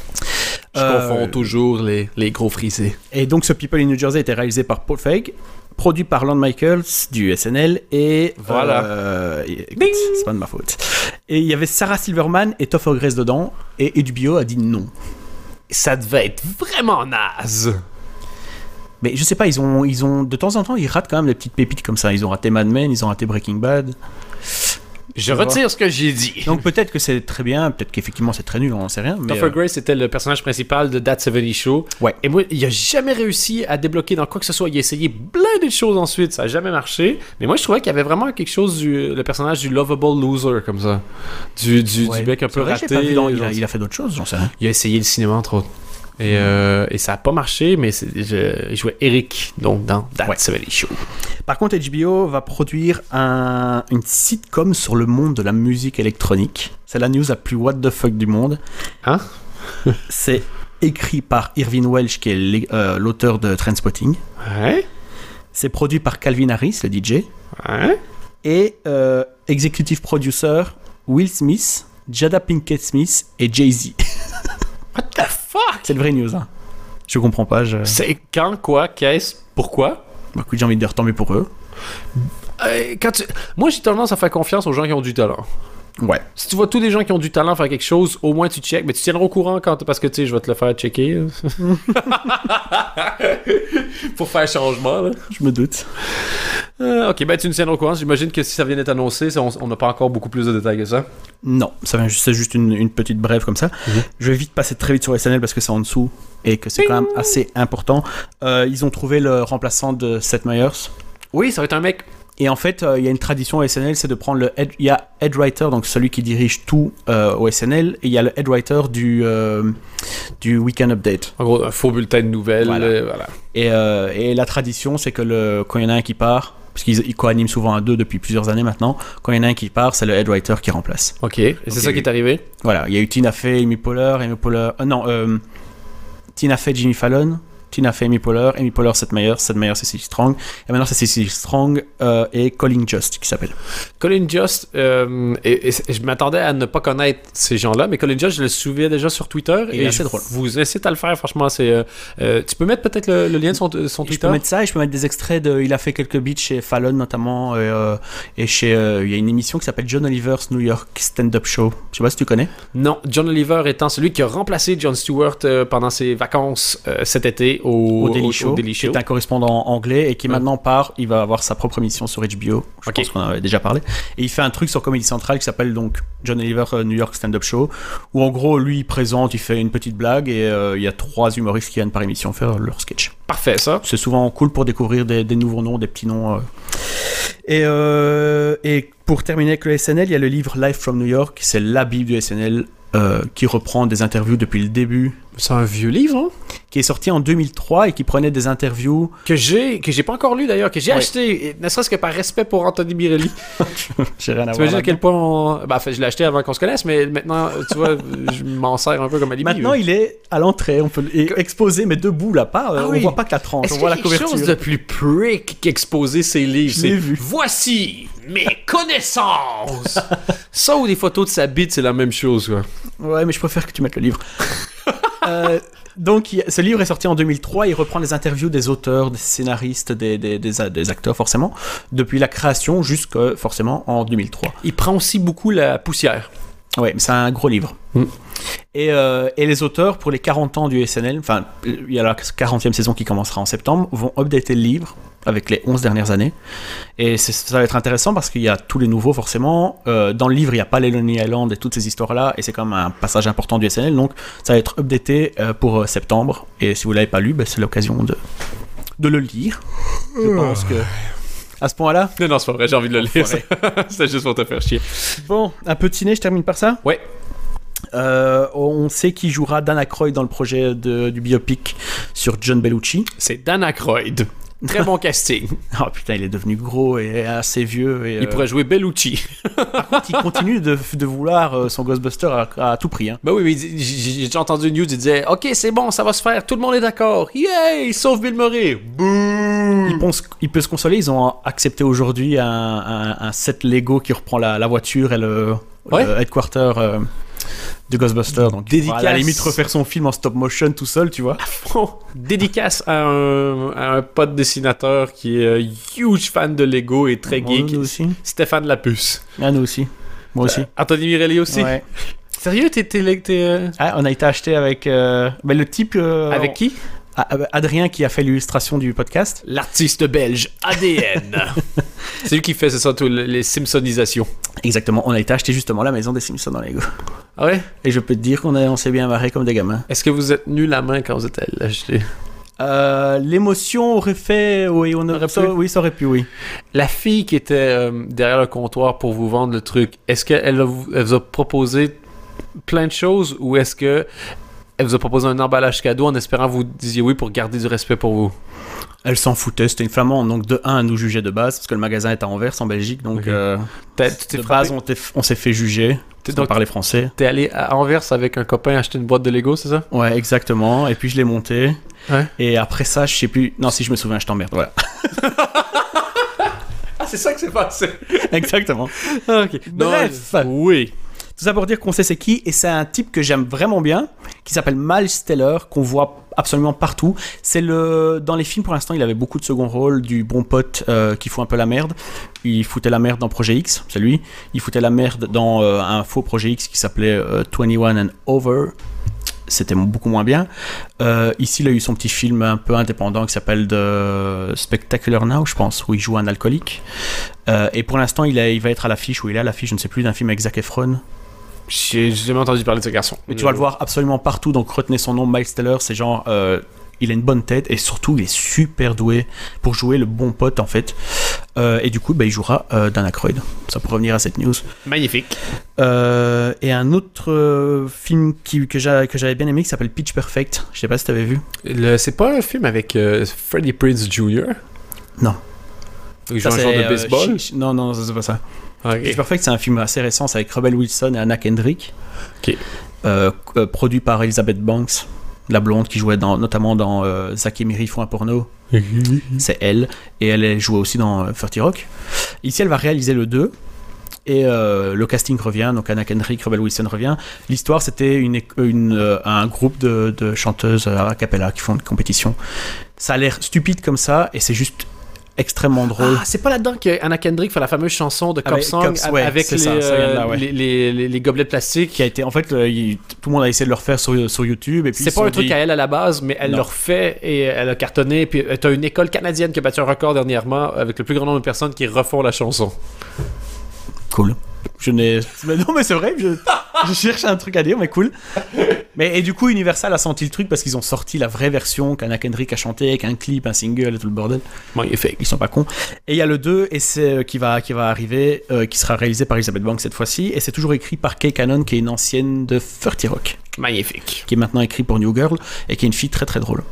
A: Je
B: Euh,
A: confonds toujours les, les gros frisés.
B: Et donc ce People in New Jersey était réalisé par Paul Feig, produit par Lon Michaels du SNL et
A: Voilà.
B: euh, c'est pas de ma faute. Et il y avait Sarah Silverman et Topher Grace dedans et HBO a dit non.
A: Ça devait être vraiment naze.
B: Mais je sais pas, ils ont ils ont de temps en temps ils ratent quand même des petites pépites comme ça. Ils ont raté Mad Men, ils ont raté Breaking Bad.
A: Je retire ce que j'ai dit.
B: Donc peut-être que c'est très bien, peut-être qu'effectivement c'est très nul, on n'en sait rien. Mais
A: Topher
B: euh,
A: Grace était le personnage principal de That 70 Show.
B: Ouais.
A: Et moi, il a jamais réussi à débloquer dans quoi que ce soit. Il a essayé plein de choses ensuite, ça a jamais marché. Mais moi, je trouvais qu'il y avait vraiment quelque chose du le personnage du lovable loser comme ça, du du,
B: ouais.
A: du mec un peu raté.
B: pas vu dans- il, a,
A: genre-
B: il a fait d'autres choses, j'en sais rien.
A: Il a essayé le cinéma entre autres. Et, euh, et ça a pas marché, mais je, il jouait Eric donc dans That
B: Ouais.
A: 70 Show.
B: Par contre, HBO va produire un, une sitcom sur le monde de la musique électronique. C'est la news la plus what the fuck du monde.
A: Hein? [laughs]
B: C'est écrit par Irvin Welsh, qui est euh, l'auteur de Trainspotting.
A: Ouais,
B: C'est produit par Calvin Harris, le DJ.
A: ouais.
B: Et euh, executive producer Will Smith, Jada Pinkett Smith et Jay-Z. [laughs]
A: What the fuck?
B: C'est le vrai news. Hein. Je comprends pas. Je...
A: C'est quand, quoi, qu'est-ce, pourquoi?
B: Bah, écoute, j'ai envie de mieux pour eux.
A: Euh, quand tu- Moi, j'ai tendance à faire confiance aux gens qui ont du talent.
B: Ouais.
A: Si tu vois tous les gens qui ont du talent faire quelque chose, au moins tu check. Mais tu tiendras au courant quand parce que tu sais, je vais te le faire checker. [laughs] Pour faire changement. Là.
B: Je me doute.
A: Euh, ok, ben tu nous tiendras au courant. J'imagine que si ça vient d'être annoncé, ça, on n'a pas encore beaucoup plus de détails que ça.
B: Non, ça vient juste- c'est juste une, une petite brève comme ça.
A: Mhm.
B: Je vais vite passer très vite sur SNL parce que c'est en dessous et que c'est quand même assez important. Euh, ils ont trouvé le remplaçant de Seth Meyers.
A: Oui, ça va être un mec.
B: Et en fait, euh, il y a une tradition au SNL, c'est de prendre le head, il y a head writer, donc celui qui dirige tout euh, au SNL, et il y a le head writer du euh, du Weekend Update.
A: En gros, un faux bulletin de nouvelles.
B: Voilà.
A: voilà.
B: Et, et la tradition, c'est que le, quand il y en a un qui part, parce qu'ils ils co-animent souvent à deux depuis plusieurs années maintenant, quand il y en a un qui part, c'est le head writer qui remplace.
A: Ok. Et c'est ça qui est arrivé?
B: Voilà, il y a eu Tina Fey, Amy Poehler, Amy Poehler, euh, non, euh, Tina Fey, Jimmy Fallon, Tina Fey, Amy Poehler, Amy Poehler, Seth Meyers, Seth Meyers, Cecily Strong, et maintenant c'est Cecily Strong euh, et Colin Just qui s'appelle.
A: Colin Just, euh, et, et je m'attendais à ne pas connaître ces gens-là, mais Colin Just, je le suivais déjà sur Twitter. Et je
B: drôle.
A: vous incite à le faire, franchement. c'est euh, tu peux mettre peut-être le, le lien de son, son
B: Je
A: Twitter?
B: peux mettre ça et je peux mettre des extraits de. Il a fait quelques beats chez Fallon notamment et, et chez. il y a une émission qui s'appelle John Oliver's New York Stand-Up Show. Je sais pas si tu connais.
A: Non, John Oliver étant celui qui a remplacé Jon Stewart pendant ses vacances cet été au,
B: Au Daily Show,
A: Daily
B: qui est un correspondant anglais et qui
A: Ouais.
B: maintenant part. Il va avoir sa propre émission sur HBO. Je
A: Ok.
B: pense qu'on en avait déjà parlé. Et il fait un truc sur Comedy Central qui s'appelle donc John Oliver euh, New York Stand-Up Show, où en gros lui il présente, il fait une petite blague et euh, il y a trois humoristes qui viennent par émission faire leur sketch.
A: Parfait, ça.
B: C'est souvent cool pour découvrir des, des nouveaux noms, des petits noms. euh. Et, euh, et pour terminer avec le SNL, il y a le livre Live from New York, c'est la Bible du SNL. euh, qui reprend des interviews depuis le début,
A: C'est un vieux livre, hein?
B: qui est sorti en 2003 et qui prenait des interviews.
A: Que j'ai, que j'ai pas encore lu d'ailleurs, que j'ai
B: Ouais.
A: acheté, et ne serait-ce que par respect pour Anthony Birelli. [laughs]
B: J'ai rien à voir.
A: T'imagines à quel point on... bah, fait, je l'ai acheté avant qu'on se connaisse, mais maintenant, tu vois, je m'en sers un peu comme alibi.
B: Maintenant, il est à l'entrée, on peut exposé, mais debout là, pas. euh,
A: Ah
B: on
A: oui.
B: voit pas que la tranche, on voit
A: a
B: la
A: quelque
B: couverture.
A: chose de plus prick qu'exposer ses livres?
B: Je vu.
A: Voici mes connaissances! [laughs] ça ou des photos de sa bite, c'est la même chose, quoi.
B: Ouais, mais je préfère que tu mettes le livre. [laughs] Euh, donc, ce livre est sorti en 2003. Il reprend les interviews des auteurs, des scénaristes, des acteurs, forcément, depuis la création jusqu'à, forcément, en 2003.
A: Il prend aussi beaucoup la poussière.
B: Ouais, mais c'est un gros livre.
A: Mm.
B: Et, euh, et les auteurs, pour les 40 ans du SNL, enfin, il y a la 40e saison qui commencera en septembre, vont updater le livre avec les 11 dernières années. Et ça va être intéressant parce qu'il y a tous les nouveaux, forcément. Euh, dans le livre, il n'y a pas les Lonely Island et toutes ces histoires-là, et c'est quand même un passage important du SNL. Donc, ça va être updaté euh, pour euh, septembre. Et si vous l'avez pas lu, ben, c'est l'occasion de, de le lire. Je pense que. À ce point-là?
A: Non, non, c'est pas vrai, j'ai envie de le lire. [laughs] C'était juste pour te faire chier.
B: Bon, un peu de ciné, je termine par ça?
A: Ouais.
B: Euh, on sait qui jouera Dan Aykroyd dans le projet de- du biopic sur John Bellucci.
A: C'est Dan Aykroyd. Très bon [laughs] casting.
B: Oh putain, il est devenu gros et assez vieux. Et,
A: Il
B: euh,
A: pourrait jouer Bellucci.
B: il continue de, de vouloir euh, son Ghostbuster à, à tout prix. Hein.
A: Ben oui, mais j'ai entendu une news, il disait Ok, c'est bon, ça va se faire, tout le monde est d'accord. Yay, sauf Bill Murray. Bouh.
B: Il, pense- il peut se consoler. Ils ont accepté aujourd'hui un, un- un set Lego qui reprend la, la voiture et le,
A: Ouais.
B: le headquarter euh, de Ghostbuster. Donc, pourra à la
A: Dédicace.
B: limite refaire son film en stop motion tout seul, tu vois.
A: Dédicace à un, à un pote dessinateur qui est un huge fan de Lego et très geek.
B: Nous aussi.
A: Stéphane Lapuce.
B: Ah, nous aussi. Moi aussi.
A: Anthony Mirelli aussi.
B: Ouais.
A: Sérieux, t'es, euh,
B: Ah, on a été acheté avec euh, ben, le type. euh,
A: avec qui?
B: Adrien qui a fait l'illustration du podcast.
A: L'artiste belge ADN. [laughs] c'est lui qui fait, c'est ça, tous les Simpsonisations.
B: Exactement, on a été acheter justement la maison des Simpsons dans Lego.
A: Ah ouais?
B: Et je peux te dire qu'on a- on s'est bien marré comme des gamins.
A: Est-ce que vous êtes tenu la main quand vous êtes allé l'acheter?
B: Euh, L'émotion aurait fait. Oui, on aurait ça,
A: pu.
B: oui, ça aurait pu, oui.
A: La fille qui était euh, derrière le comptoir pour vous vendre le truc, est-ce qu'elle vous a proposé plein de choses ou est-ce que elle vous a proposé un emballage cadeau en espérant que vous disiez oui pour garder du respect pour vous
B: Elle s'en foutait, c'était une flamande. Donc, de 1, elle nous jugeait de base, parce que le magasin est à Anvers, en Belgique. Donc,
A: Ok.
B: euh, de base, on, on s'est fait juger. On
A: donc-
B: parlait français.
A: T'es allé à Anvers avec un copain acheter une boîte de Lego, c'est ça?
B: Ouais, exactement. Et puis, je l'ai monté.
A: Ouais.
B: Et après ça, je sais plus. Non, si je me souviens, je t'emmerde. Voilà. [laughs]
A: Ah, c'est ça que c'est passé. [laughs]
B: exactement.
A: ok.
B: Bref.
A: oui.
B: Tout ça pour dire qu'on sait c'est qui, et c'est un type que j'aime vraiment bien, qui s'appelle Miles Teller, qu'on voit absolument partout. C'est le dans les films pour l'instant, il avait beaucoup de second rôle du bon pote euh, qui fout un peu la merde. Il foutait la merde dans Projet X, c'est lui. Il foutait la merde dans euh, un faux Projet X qui s'appelait euh, 21 and Over. C'était beaucoup moins bien. Euh, ici, il a eu son petit film un peu indépendant qui s'appelle Spectacular Now, je pense, où il joue un alcoolique. Et pour l'instant, il, il va être à l'affiche, où il est à l'affiche, je ne sais plus, d'un film avec Zac Efron.
A: J'ai jamais entendu parler de ce garçon.
B: Mais tu vas le voir absolument partout, donc retenez son nom, Miles Teller, c'est genre euh, il a une bonne tête et surtout il est super doué pour jouer le bon pote en fait. Euh, et du coup, bah, il jouera euh, Dan Aykroyd. Ça pour revenir à cette news.
A: Magnifique.
B: Euh, et un autre euh, film qui, que j'a- que j'avais bien aimé qui s'appelle Pitch Perfect. Je sais pas si t'avais vu.
A: Le- C'est pas un film avec euh, Freddie Prinze Jr.
B: Non.
A: Il joue
B: Ça,
A: un genre de
B: euh,
A: baseball?
B: non, non, ça, c'est pas ça.
A: Ok.
B: Pitch Perfect, c'est un film assez récent, c'est avec Rebel Wilson et Anna Kendrick.
A: Ok.
B: Euh, euh, produit par Elizabeth Banks, la blonde qui jouait dans, notamment dans euh, Zack et Miri font un porno. [laughs] C'est elle. Et elle jouait aussi dans euh, 30 Rock. Ici, elle va réaliser le 2. Et euh, le casting revient, donc Anna Kendrick, Rebel Wilson revient. L'histoire, c'était une, éc- une, euh, un groupe de, de chanteuses a cappella qui font une compétition. Ça a l'air stupide comme ça, et c'est juste extrêmement drôle.
A: Ah, c'est pas là-dedans que Anna Kendrick fait la fameuse chanson de Cop
B: Avec
A: Song
B: Cops, ouais,
A: avec les,
B: ça, là,
A: euh,
B: ouais.
A: les, les- les- les gobelets de plastique.
B: qui a été en fait le- il- tout le monde a essayé de le refaire sur, sur YouTube et puis
A: C'est pas un truc à elle à la base, mais elle
B: Non.
A: le refait et elle a cartonné. Puis euh, t'as une école canadienne qui a battu un record dernièrement avec le plus grand nombre de personnes qui refont la chanson.
B: cool je n'ai mais non mais c'est vrai je, je cherche un truc à dire mais cool. Mais et du coup Universal a senti le truc parce qu'ils ont sorti la vraie version qu'Anna Kendrick a chanté avec un clip un single et tout le bordel.
A: Magnifique.
B: ils sont pas cons. Et il y a le 2 et c'est euh, qui va qui va arriver euh, qui sera réalisé par Elizabeth Banks cette fois-ci et c'est toujours écrit par Kay Cannon qui est une ancienne de 30 Rock.
A: Magnifique.
B: qui est maintenant écrit pour New Girl et qui est une fille très très drôle.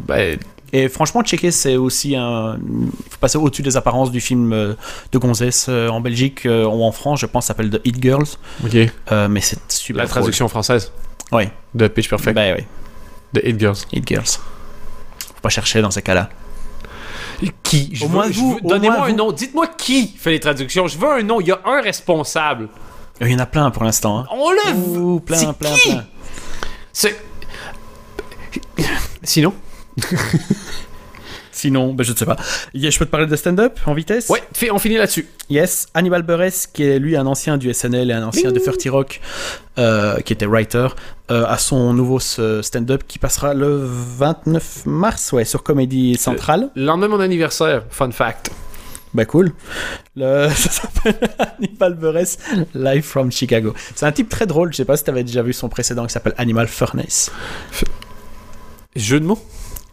A: Ben,
B: Et franchement, checker, c'est aussi un. Il faut passer au-dessus des apparences du film euh, de Gonzès euh, en Belgique euh, ou en France, je pense, s'appelle The Hit Girls.
A: ok.
B: Euh, mais c'est super.
A: La traduction française.
B: Ouais.
A: de Pitch Perfect
B: Bah oui,
A: de Hit Girls.
B: Hit Girls. Faut pas chercher dans ces cas-là.
A: Qui? Je
B: Au
A: veux-
B: moins
A: je
B: vous,
A: Donnez-moi un nom. Dites-moi qui fait les traductions. Je veux un nom. Il y a un responsable.
B: Il y en a plein pour l'instant. Hein.
A: On le veut.
B: Ouh, plein,
A: C'est
B: plein,
A: qui?
B: plein.
A: C'est. Sinon? [laughs]
B: Sinon, bah, je ne sais pas. Je peux te parler de stand-up en vitesse?
A: Ouais, fait- on finit là-dessus.
B: Yes, Hannibal Buress, qui est lui un ancien du SNL et un ancien de 30 Rock, euh, qui était writer, euh, a son nouveau stand-up qui passera le 29 mars ouais, sur Comédie Centrale.
A: Le lendemain de mon anniversaire, fun fact.
B: Bah cool. Le... [laughs] Ça s'appelle Hannibal Buress Live from Chicago. C'est un type très drôle, je sais pas si t'avais déjà vu son précédent qui s'appelle Animal Furnace.
A: Jeu de mots?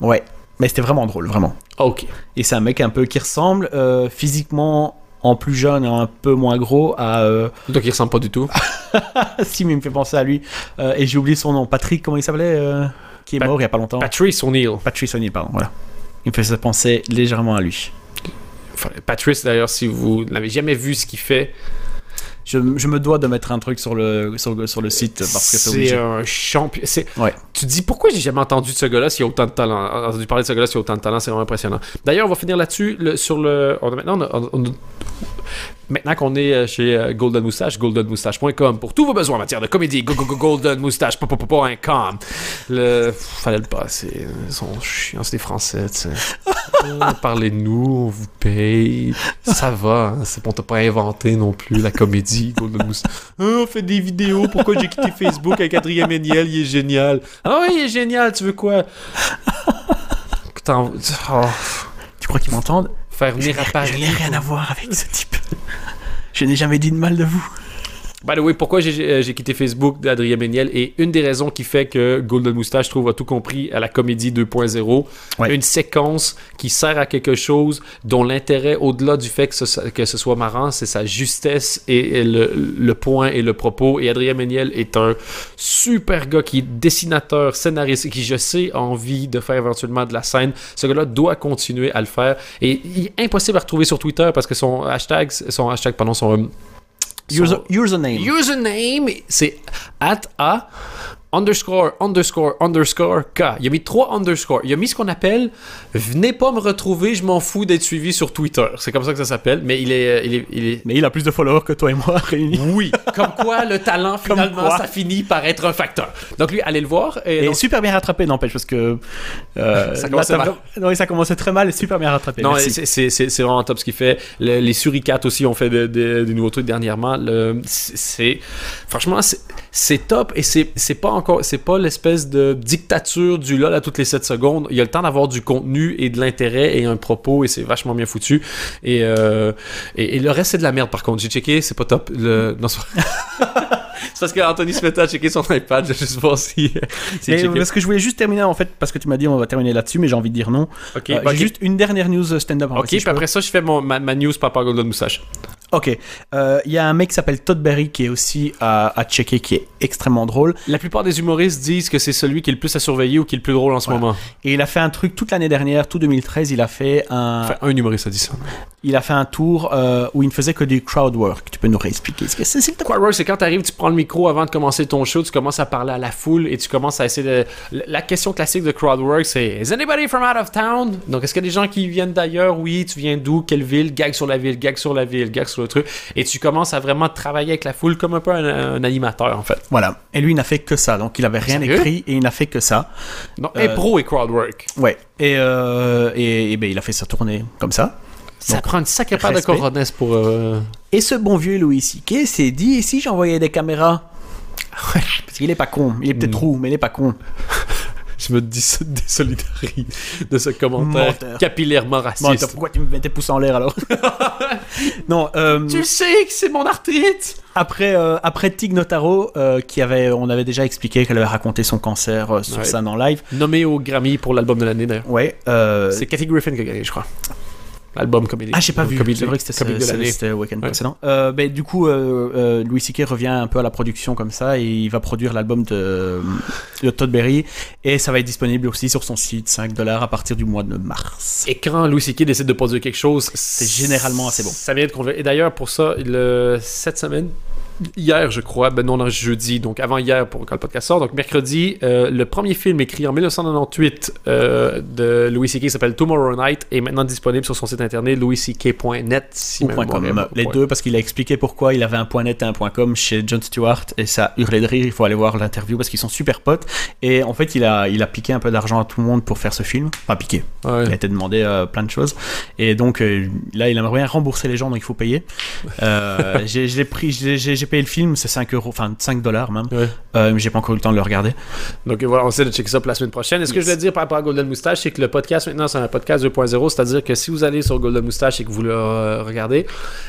B: Ouais, mais c'était vraiment drôle, vraiment.
A: Ok.
B: Et c'est un mec un peu qui ressemble euh, physiquement en plus jeune et un peu moins gros à... euh,
A: Donc il ressemble pas du tout. [laughs]
B: si, mais il me fait penser à lui. Euh, et j'ai oublié son nom. Patrick, comment il s'appelait euh, Qui est
A: Pat-
B: mort il y a pas longtemps.
A: Patrice O'Neill.
B: Patrice O'Neill, pardon, voilà. Il me fait penser légèrement à lui.
A: Enfin, Patrice, d'ailleurs, si vous n'avez jamais vu ce qu'il fait,
B: Je, je me dois de mettre un truc sur le, sur, le- sur le site parce que c'est
A: un champion. c'est-
B: Ouais.
A: Tu dis pourquoi j'ai jamais entendu de ce gars-là s'il y a autant de talent? Entendu parler de ce gars-là s'il y a autant de talent, c'est vraiment impressionnant. D'ailleurs, on va finir là-dessus le- sur le. On a, maintenant, on a- on- on a- maintenant qu'on est euh, chez euh, Golden Moustache, goldenmoustache.com pour tous vos besoins en matière de comédie. Go, go, go, goldenmoustache.com. Le. Pff, Fallait le passer. Ils sont chiants, c'est des Français. [laughs] Euh, Parlez-nous, on vous paye. Ça va, hein, c'est bon, t'as pas inventé non plus la comédie, Golden Moustache. [laughs] Ah, on fait des vidéos, pourquoi j'ai quitté Facebook avec Adrien Méniel, il est génial. Ah oui, il est génial, tu veux quoi? [laughs] Oh,
B: Tu crois qu'ils m'entendent?
A: Faire venir à
B: Je
A: Paris.
B: n'ai rien à voir avec ce type. Je n'ai jamais dit de mal de vous.
A: By the way, pourquoi j'ai- j'ai quitté Facebook d'Adrien Méniel et une des raisons qui fait que Golden Moustache, je trouve, a tout compris à la comédie 2.0.
B: Ouais.
A: Une séquence qui sert à quelque chose dont l'intérêt, au-delà du fait que ce, que ce soit marrant, c'est sa justesse et, et le, le point et le propos. Et Adrien Méniel est un super gars qui est dessinateur, scénariste et qui, je sais, a envie de faire éventuellement de la scène. Ce gars-là doit continuer à le faire. Et il est impossible à retrouver sur Twitter parce que son hashtag, son hashtag, pardon, son...
B: User, username.
A: Username, c'est at a underscore underscore underscore k. Il a mis trois underscores. Il a mis ce qu'on appelle venez pas me retrouver, je m'en fous d'être suivi sur Twitter. C'est comme ça que ça s'appelle. Mais il est, il est, il est-
B: Mais il a plus de followers que toi et moi réunis.
A: oui. Comme quoi le talent [laughs] finalement ça finit par être un facteur. Donc lui allez le voir. Et,
B: Et
A: donc-
B: super bien rattrapé, n'empêche, parce que. euh,
A: Ça commençait mal.
B: Oui, ça commençait très mal et super bien rattrapé.
A: Non, c'est- vraiment top ce qu'il fait. Le- les Suricates aussi ont fait de- de- des nouveaux trucs dernièrement. C'est- franchement c'est- top et c'est c'est pas encore c'est pas l'espèce de dictature du lol à toutes les 7 secondes. Il y a le temps d'avoir du contenu et de l'intérêt et un propos et c'est vachement bien foutu. Et, euh, et, et le reste c'est de la merde par contre. J'ai checké, c'est pas top. Le, non, c'est [laughs] parce qu'Anthony se mettait à checker son iPad, je vais juste voir si. si
B: Mais,
A: checké.
B: parce que je voulais juste terminer en fait, parce que tu m'as dit on va terminer là-dessus, mais j'ai envie de dire non.
A: Ok,
B: Euh,
A: ok.
B: J'ai juste une dernière news stand-up.
A: Ok,
B: si
A: puis
B: je peux.
A: après ça, je fais mon, ma, ma news Papa Golden Moustache.
B: Ok. Euh, Il y a un mec qui s'appelle Todd Berry qui est aussi à, à checker, qui est extrêmement drôle.
A: La plupart des humoristes disent que c'est celui qui est le plus à surveiller ou qui est le plus drôle en ce
B: Voilà.
A: moment.
B: Et il a fait un truc toute l'année dernière, tout 2013, il a fait un,
A: Enfin, un humoriste a dit ça.
B: il a fait un tour euh, où il ne faisait que du crowd work. Tu peux nous réexpliquer ce que c'est, plaît?
A: Crowdwork, c'est quand tu arrives, tu prends le micro avant de commencer ton show, tu commences à parler à la foule et tu commences à essayer de. La question classique de Crowdwork, c'est Is anybody from out of town? Donc, est-ce qu'il y a des gens qui viennent d'ailleurs? Oui, tu viens d'où? Quelle ville? Gag sur la ville, gag sur la ville, gag sur le truc. Et tu commences à vraiment travailler avec la foule comme un peu un, un animateur, en fait.
B: Voilà. Et lui, il n'a fait que ça. Donc, il avait rien
A: Sérieux?
B: écrit et il n'a fait que ça.
A: Non,
B: Euh,
A: impro et Crowdwork.
B: Ouais. Et, euh, et, et ben, il a fait sa tournée comme ça.
A: Ça
B: Donc,
A: prend une sacrée part de coronesse pour. euh,
B: Et ce bon vieux Louis C.K. s'est dit, et si j'envoyais des caméras? [laughs] Parce qu'il est pas con. Il est peut-être
A: Mm.
B: roux, mais il est pas con.
A: Je me dis désolidarie de ce commentaire capillairement raciste.
B: pourquoi tu me mets tes pouces en l'air alors? [laughs] Non, euh,
A: tu le sais que c'est mon arthrite!
B: après, euh, après Tig Notaro, euh, qui avait, on avait déjà expliqué qu'elle avait raconté son cancer euh, sur
A: Ouais.
B: scène en live.
A: Nommé au Grammy pour l'album de l'année d'ailleurs.
B: Ouais.
A: C'est Cathy Griffin qui a gagné, je crois. L'album comédie.
B: Ah, j'ai pas vu. C'est vrai que c'était le week-end
A: Ouais.
B: précédent. Euh, ben, du coup, euh, euh, Louis C.K. revient un peu à la production comme ça et il va produire l'album de, de Todd Berry et ça va être disponible aussi sur son site 5 dollars à partir du mois de mars.
A: Et quand Louis C.K. décide de produire quelque chose,
B: C'est généralement assez bon.
A: Ça vient de. Et d'ailleurs, pour ça, le... cette semaine, hier, je crois, ben non, non, jeudi, donc avant hier pour quand le podcast sort, donc mercredi, euh, le premier film écrit en 1998 euh, de Louis C.K. s'appelle Tomorrow Night est maintenant disponible sur son site internet louisck.net. Si
B: Ou .com. Les deux parce qu'il a expliqué pourquoi il avait un point .net et un point .com chez John Stewart et ça hurlait de rire. Il faut aller voir l'interview parce qu'ils sont super potes. Et en fait, il a, il a piqué un peu d'argent à tout le monde pour faire ce film. Enfin, piqué.
A: Ouais.
B: Il a été demandé euh, plein de choses. Et donc là, il aimerait bien rembourser les gens, donc il faut payer. [laughs] J'ai pris, j'ai payé le film, c'est 5 euros, enfin 5 dollars même.
A: Ouais.
B: Euh, mais j'ai pas encore eu le temps de le regarder.
A: Donc voilà, on essaie de checker ça pour la semaine prochaine. Est-ce que
B: Yes.
A: je voulais dire par rapport à Golden Moustache, c'est que le podcast maintenant c'est un podcast 2.0, c'est-à-dire que si vous allez sur Golden Moustache et que vous le euh, regardez,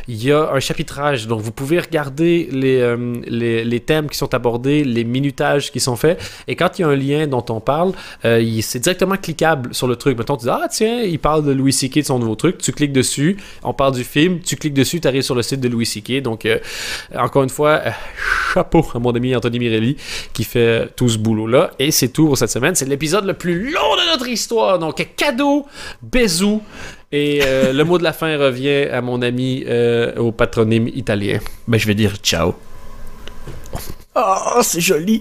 A: il y a un chapitrage. Donc vous pouvez regarder les, euh, les, les thèmes qui sont abordés, les minutages qui sont faits. Et quand il y a un lien dont on parle, c'est directement cliquable sur le truc. Mettons, tu dis Ah tiens, il parle de Louis C.K. de son nouveau truc. Tu cliques dessus, on parle du film, tu cliques dessus, tu arrives sur le site de Louis C.K. Donc euh, encore une fois, euh, chapeau à mon ami Anthony Mirelli qui fait tout ce boulot-là. Et c'est tout pour cette semaine. C'est l'épisode le plus long de notre histoire. Donc, cadeau, bisous. Et euh, [laughs] le mot de la fin revient à mon ami euh, au patronyme italien.
B: Ben, je vais dire ciao. Oh, c'est joli.